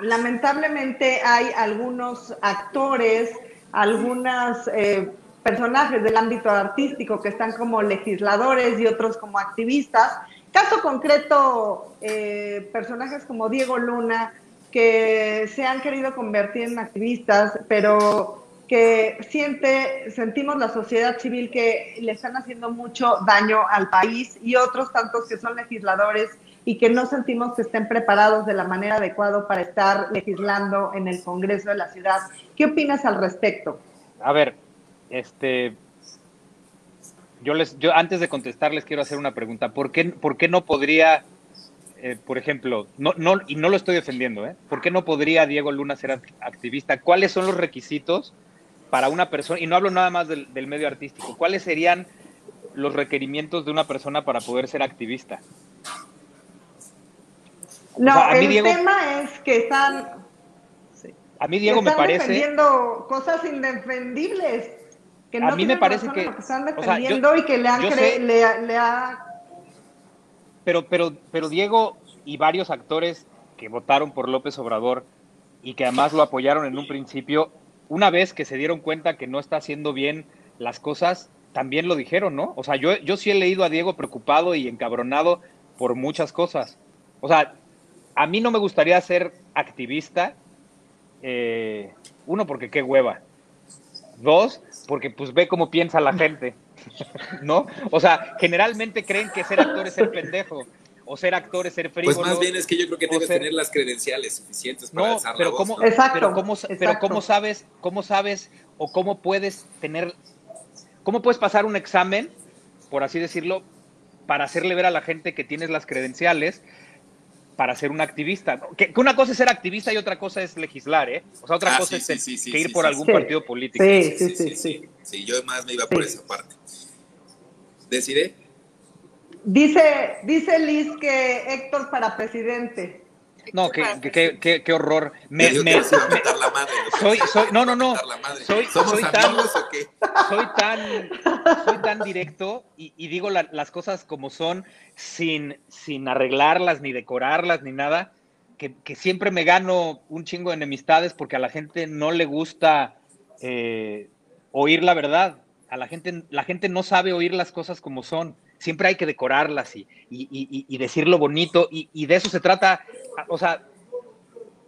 lamentablemente hay algunos actores, algunas eh, personajes del ámbito artístico que están como legisladores y otros como activistas. Caso concreto, eh, personajes como Diego Luna, que se han querido convertir en activistas, pero que siente, sentimos la sociedad civil que le están haciendo mucho daño al país y otros tantos que son legisladores y que no sentimos que estén preparados de la manera adecuada para estar legislando en el Congreso de la ciudad. ¿Qué opinas al respecto? A ver, este, yo les, yo antes de contestar les quiero hacer una pregunta. ¿Por qué, por qué no podría, eh, por ejemplo, no, no, y no lo estoy defendiendo, ¿eh? ¿Por qué no podría Diego Luna ser activista? ¿Cuáles son los requisitos para una persona? Y no hablo nada más del, del medio artístico. ¿Cuáles serían los requerimientos de una persona para poder ser activista? No, o sea, el Diego, tema es que están. A mí, Diego, me parece. defendiendo cosas indefendibles. Que no a mí me parece que. que están defendiendo o sea, yo, y que le, han le, le ha. Pero, pero, pero Diego y varios actores que votaron por López Obrador y que además lo apoyaron en un principio, una vez que se dieron cuenta que no está haciendo bien las cosas, también lo dijeron, ¿no? O sea, yo, yo sí he leído a Diego preocupado y encabronado por muchas cosas. O sea, a mí no me gustaría ser activista. Eh, uno, porque qué hueva. Dos, porque pues ve cómo piensa la gente. <laughs> ¿No? O sea, generalmente creen que ser actor es ser pendejo. O ser actor es ser frívolo. Pues más bien es que yo creo que debes tener las credenciales suficientes para no, alzar pero la ¿cómo, voz. ¿no? Exacto, pero cómo, pero exacto. cómo sabes, cómo sabes o cómo puedes tener, cómo puedes pasar un examen, por así decirlo, para hacerle ver a la gente que tienes las credenciales para ser un activista. Que, que una cosa es ser activista y otra cosa es legislar, ¿eh? O sea, otra Ah, cosa sí, es sí, sí, que ir sí, por sí, algún sí. partido político. Sí, sí, sí, sí. Sí, yo más me iba por Sí. esa parte. ¿Deciré? Dice, dice Liz que Héctor para presidente. No, qué, qué, qué, qué- qué horror. Me, soy, soy, no, no, no. Soy, ¿Somos soy tan, amigos o qué? soy tan, soy tan directo y, y digo la- las cosas como son, sin, sin arreglarlas, ni decorarlas, ni nada, que, que siempre me gano un chingo de enemistades porque a la gente no le gusta eh, oír la verdad. A la gente, la gente no sabe oír las cosas como son. Siempre hay que decorarlas y, y, y- y decirlo bonito, y, de eso se trata. O sea,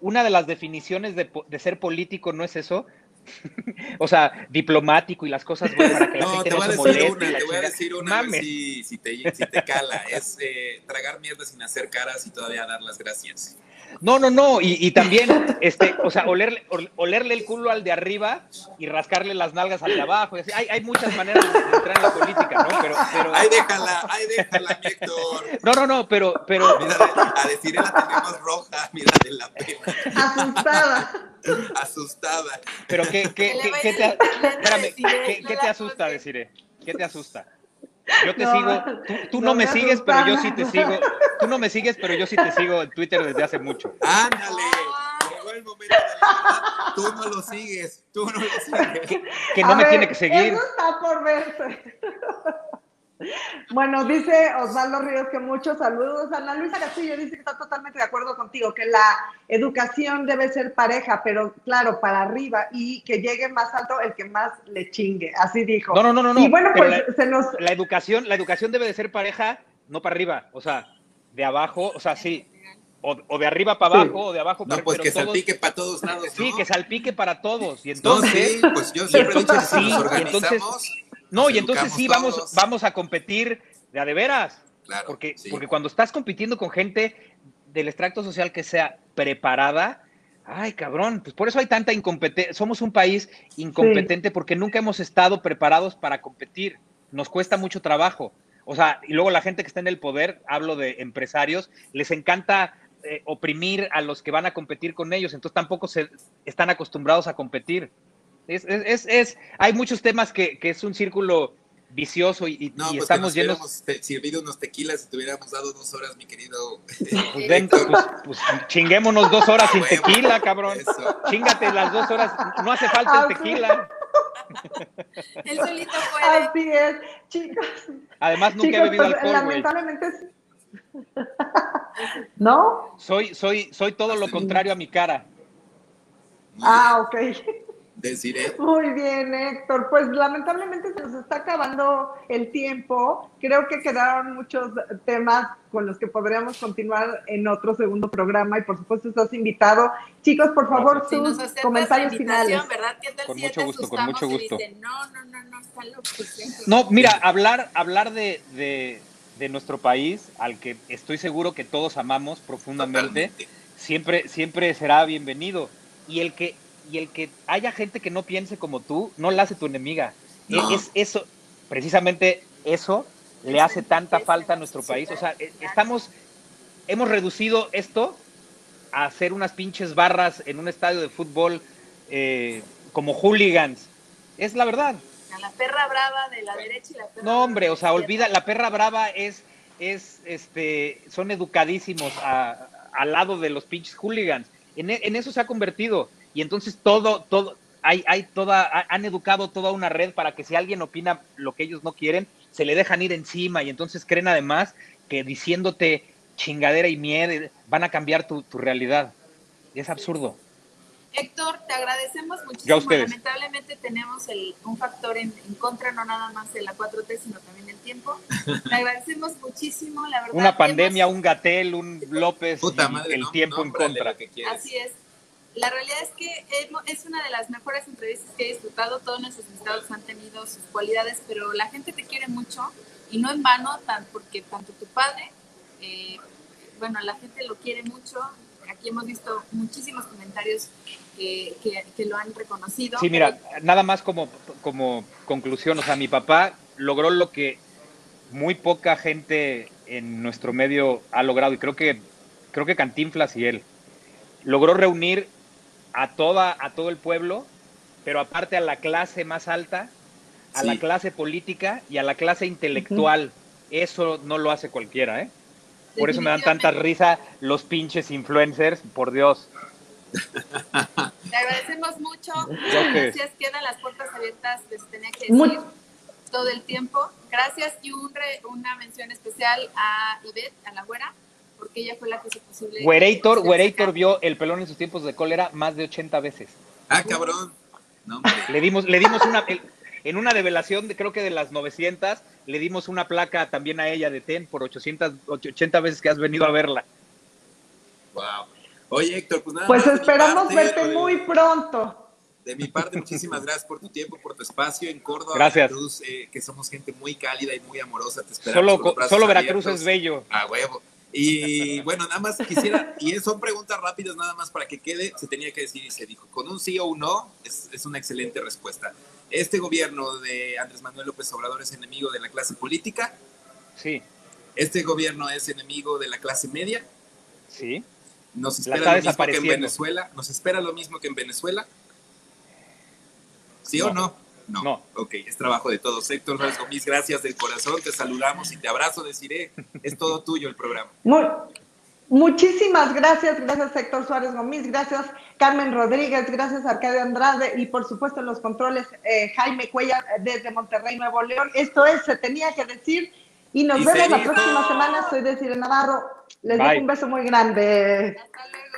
una de las definiciones de, de ser político no es eso. <laughs> o sea, diplomático y las cosas buenas para que la No, gente te no se moleste. una, te voy a decir una, a ver si, si, te, si te cala. Es eh, tragar mierda sin hacer caras y todavía dar las gracias. No, no, no, y, y también, este, o sea, olerle, ol- olerle el culo al de arriba y rascarle las nalgas al de abajo. y así. Hay, hay muchas maneras de entrar en la política, ¿no? Pero, pero, Ay, déjala, ay, déjala, Héctor. no, no, no, pero, pero, Mira, a decir la tenemos roja, mira de la pena, Asustada. asustada. pero ¿qué, qué, qué, qué te, espérame, ¿qué, te asusta. Desiree? ¿Qué te asusta? Yo te No, sigo, tú, tú no, no me me sigues, pero yo sí te sigo. Tú no me sigues, pero yo sí te sigo en Twitter desde hace mucho. Ándale, llegó el momento de. Tú no lo sigues, tú no lo sigues. Que no A me ver, tiene que seguir. Eso está por verse. Bueno, dice Osvaldo Ríos que muchos saludos. Ana Luisa Castillo dice que está totalmente de acuerdo contigo, que la educación debe ser pareja, pero claro, para arriba y que llegue más alto el que más le chingue. Así dijo. No, no, no, no, no. Y bueno, pues la- se nos. la educación, la educación debe de ser pareja, no para arriba, o sea, de abajo, o sea, sí, o, o de arriba para Sí. abajo, o de abajo para No, pues que todos- salpique para todos lados, ¿no? Sí, que salpique para todos. Y No, entonces, sí, pues yo siempre he dicho que si Sí, nos y organizamos, entonces- no, y entonces sí, vamos, todos. vamos a competir de a de veras. Claro, Porque, sí. porque cuando estás compitiendo con gente del extracto social que sea preparada, ay, cabrón, pues por eso hay tanta incompetencia. Somos un país incompetente porque nunca hemos estado preparados para competir. Nos cuesta mucho trabajo. O sea, y luego la gente que está en el poder, hablo de empresarios, les encanta eh, oprimir a los que van a competir con ellos, entonces tampoco se están acostumbrados a competir. Es, es, es- es- hay muchos temas que, que es un círculo vicioso y, y- No, y pues estamos que nos llenos. servido unos tequilas y te hubiéramos dado dos horas, mi querido. Pues, ven, pues, pues, chinguémonos dos horas sin tequila, cabrón. Eso. Chingate las dos horas. No hace falta el tequila. Él solito puede. Así es, chicos. Además, nunca Chicos, he bebido pues, alcohol, lamentablemente es- <laughs> ¿No? Soy, soy, soy todo lo contrario a mi cara. Ah, ok. Deciré. Muy bien, Héctor. Pues lamentablemente se nos está acabando el tiempo. Creo que quedaron muchos temas con los que podríamos continuar en otro segundo programa y por supuesto estás invitado. Chicos, por favor, Si sus comentarios finales. invitación, ¿verdad? ¿Qué tal Con mucho gusto, con mucho gusto. dicen, no, no, no, no, está loco. siempre"? No, mira, hablar, hablar de, de, de nuestro país, al que estoy seguro que todos amamos profundamente, Totalmente. siempre, siempre será bienvenido. Y el que, y el que haya gente que no piense como tú, no la hace tu enemiga. No. Es, eso, precisamente eso le hace tanta falta a nuestro país. O sea, eh, estamos, hemos reducido esto a hacer unas pinches barras en un estadio de fútbol eh, como hooligans. Es la verdad. A la perra brava de la derecha y la perra No, hombre, o sea, olvida, la perra brava es, es, este, son educadísimos a- al lado de los pinches hooligans. En, e- en eso se ha convertido. Y entonces todo, todo, hay, hay toda, ha- han educado toda una red para que si alguien opina lo que ellos no quieren, se le dejan ir encima. Y entonces creen además que diciéndote chingadera y miedo van a cambiar tu, tu realidad. Es absurdo. Héctor, te agradecemos muchísimo. Lamentablemente tenemos el, un factor en, contra, no nada más de la 4T, sino también el tiempo. <laughs> Te agradecemos muchísimo, la verdad. Una pandemia, un Gatel, un López, el tiempo en contra. Así es. La realidad es que es una de las mejores entrevistas que he disfrutado. Todos nuestros invitados han tenido sus cualidades, pero la gente te quiere mucho y no en vano, tan, porque tanto tu padre, eh, bueno, la gente lo quiere mucho. Aquí hemos visto muchísimos comentarios que, que, lo han reconocido. Sí, mira, nada más como, como conclusión, o sea, mi papá logró lo que muy poca gente en nuestro medio ha logrado y creo que creo que Cantinflas y él logró reunir a toda a todo el pueblo, pero aparte a la clase más alta, a la clase política y a la clase intelectual. Eso no lo hace cualquiera, ¿eh? Por eso me dan tanta risa los pinches influencers, por Dios. <laughs> Te agradecemos mucho. Gracias. Quedan las puertas abiertas, les tenía que decir todo el tiempo. Gracias y una mención especial a Ivette, a la güera, porque ella fue la que hizo posible. Vio el pelón en sus tiempos de cólera más de 80 veces. Ah, cabrón. le dimos, le dimos una. En una develación, de, creo que de las 900, le dimos una placa también a ella de TEN por 800, 80 veces que has venido a verla. Wow. Oye, Héctor, pues nada Pues esperamos verte muy pronto. De mi parte, muchísimas gracias por tu tiempo, por tu espacio en Córdoba. Gracias. Veracruz, eh, que somos gente muy cálida y muy amorosa. Te esperamos. Solo, solo Veracruz es bello. A huevo. Y bueno, nada más quisiera, y son preguntas rápidas nada más para que quede, se tenía que decir y se dijo. Con un sí o un no, es, es una excelente respuesta. ¿Este gobierno de Andrés Manuel López Obrador es enemigo de la clase política? Sí. ¿Este gobierno es enemigo de la clase media? Sí. ¿Nos espera lo mismo que en Venezuela? ¿Nos espera lo mismo que en Venezuela? ¿Sí o no? No. Ok, es trabajo de todos. Héctor Suárez Gómez, gracias del corazón, te saludamos y te abrazo, deciré, es todo tuyo el programa. muchísimas gracias, gracias Héctor Suárez Gómez, gracias Carmen Rodríguez, gracias Arcadio Andrade y por supuesto en los controles eh, Jaime Cuella desde Monterrey, Nuevo León. Esto es, se tenía que decir y nos vemos la próxima semana. Soy Desiree Navarro. Les doy un beso muy grande. Hasta luego,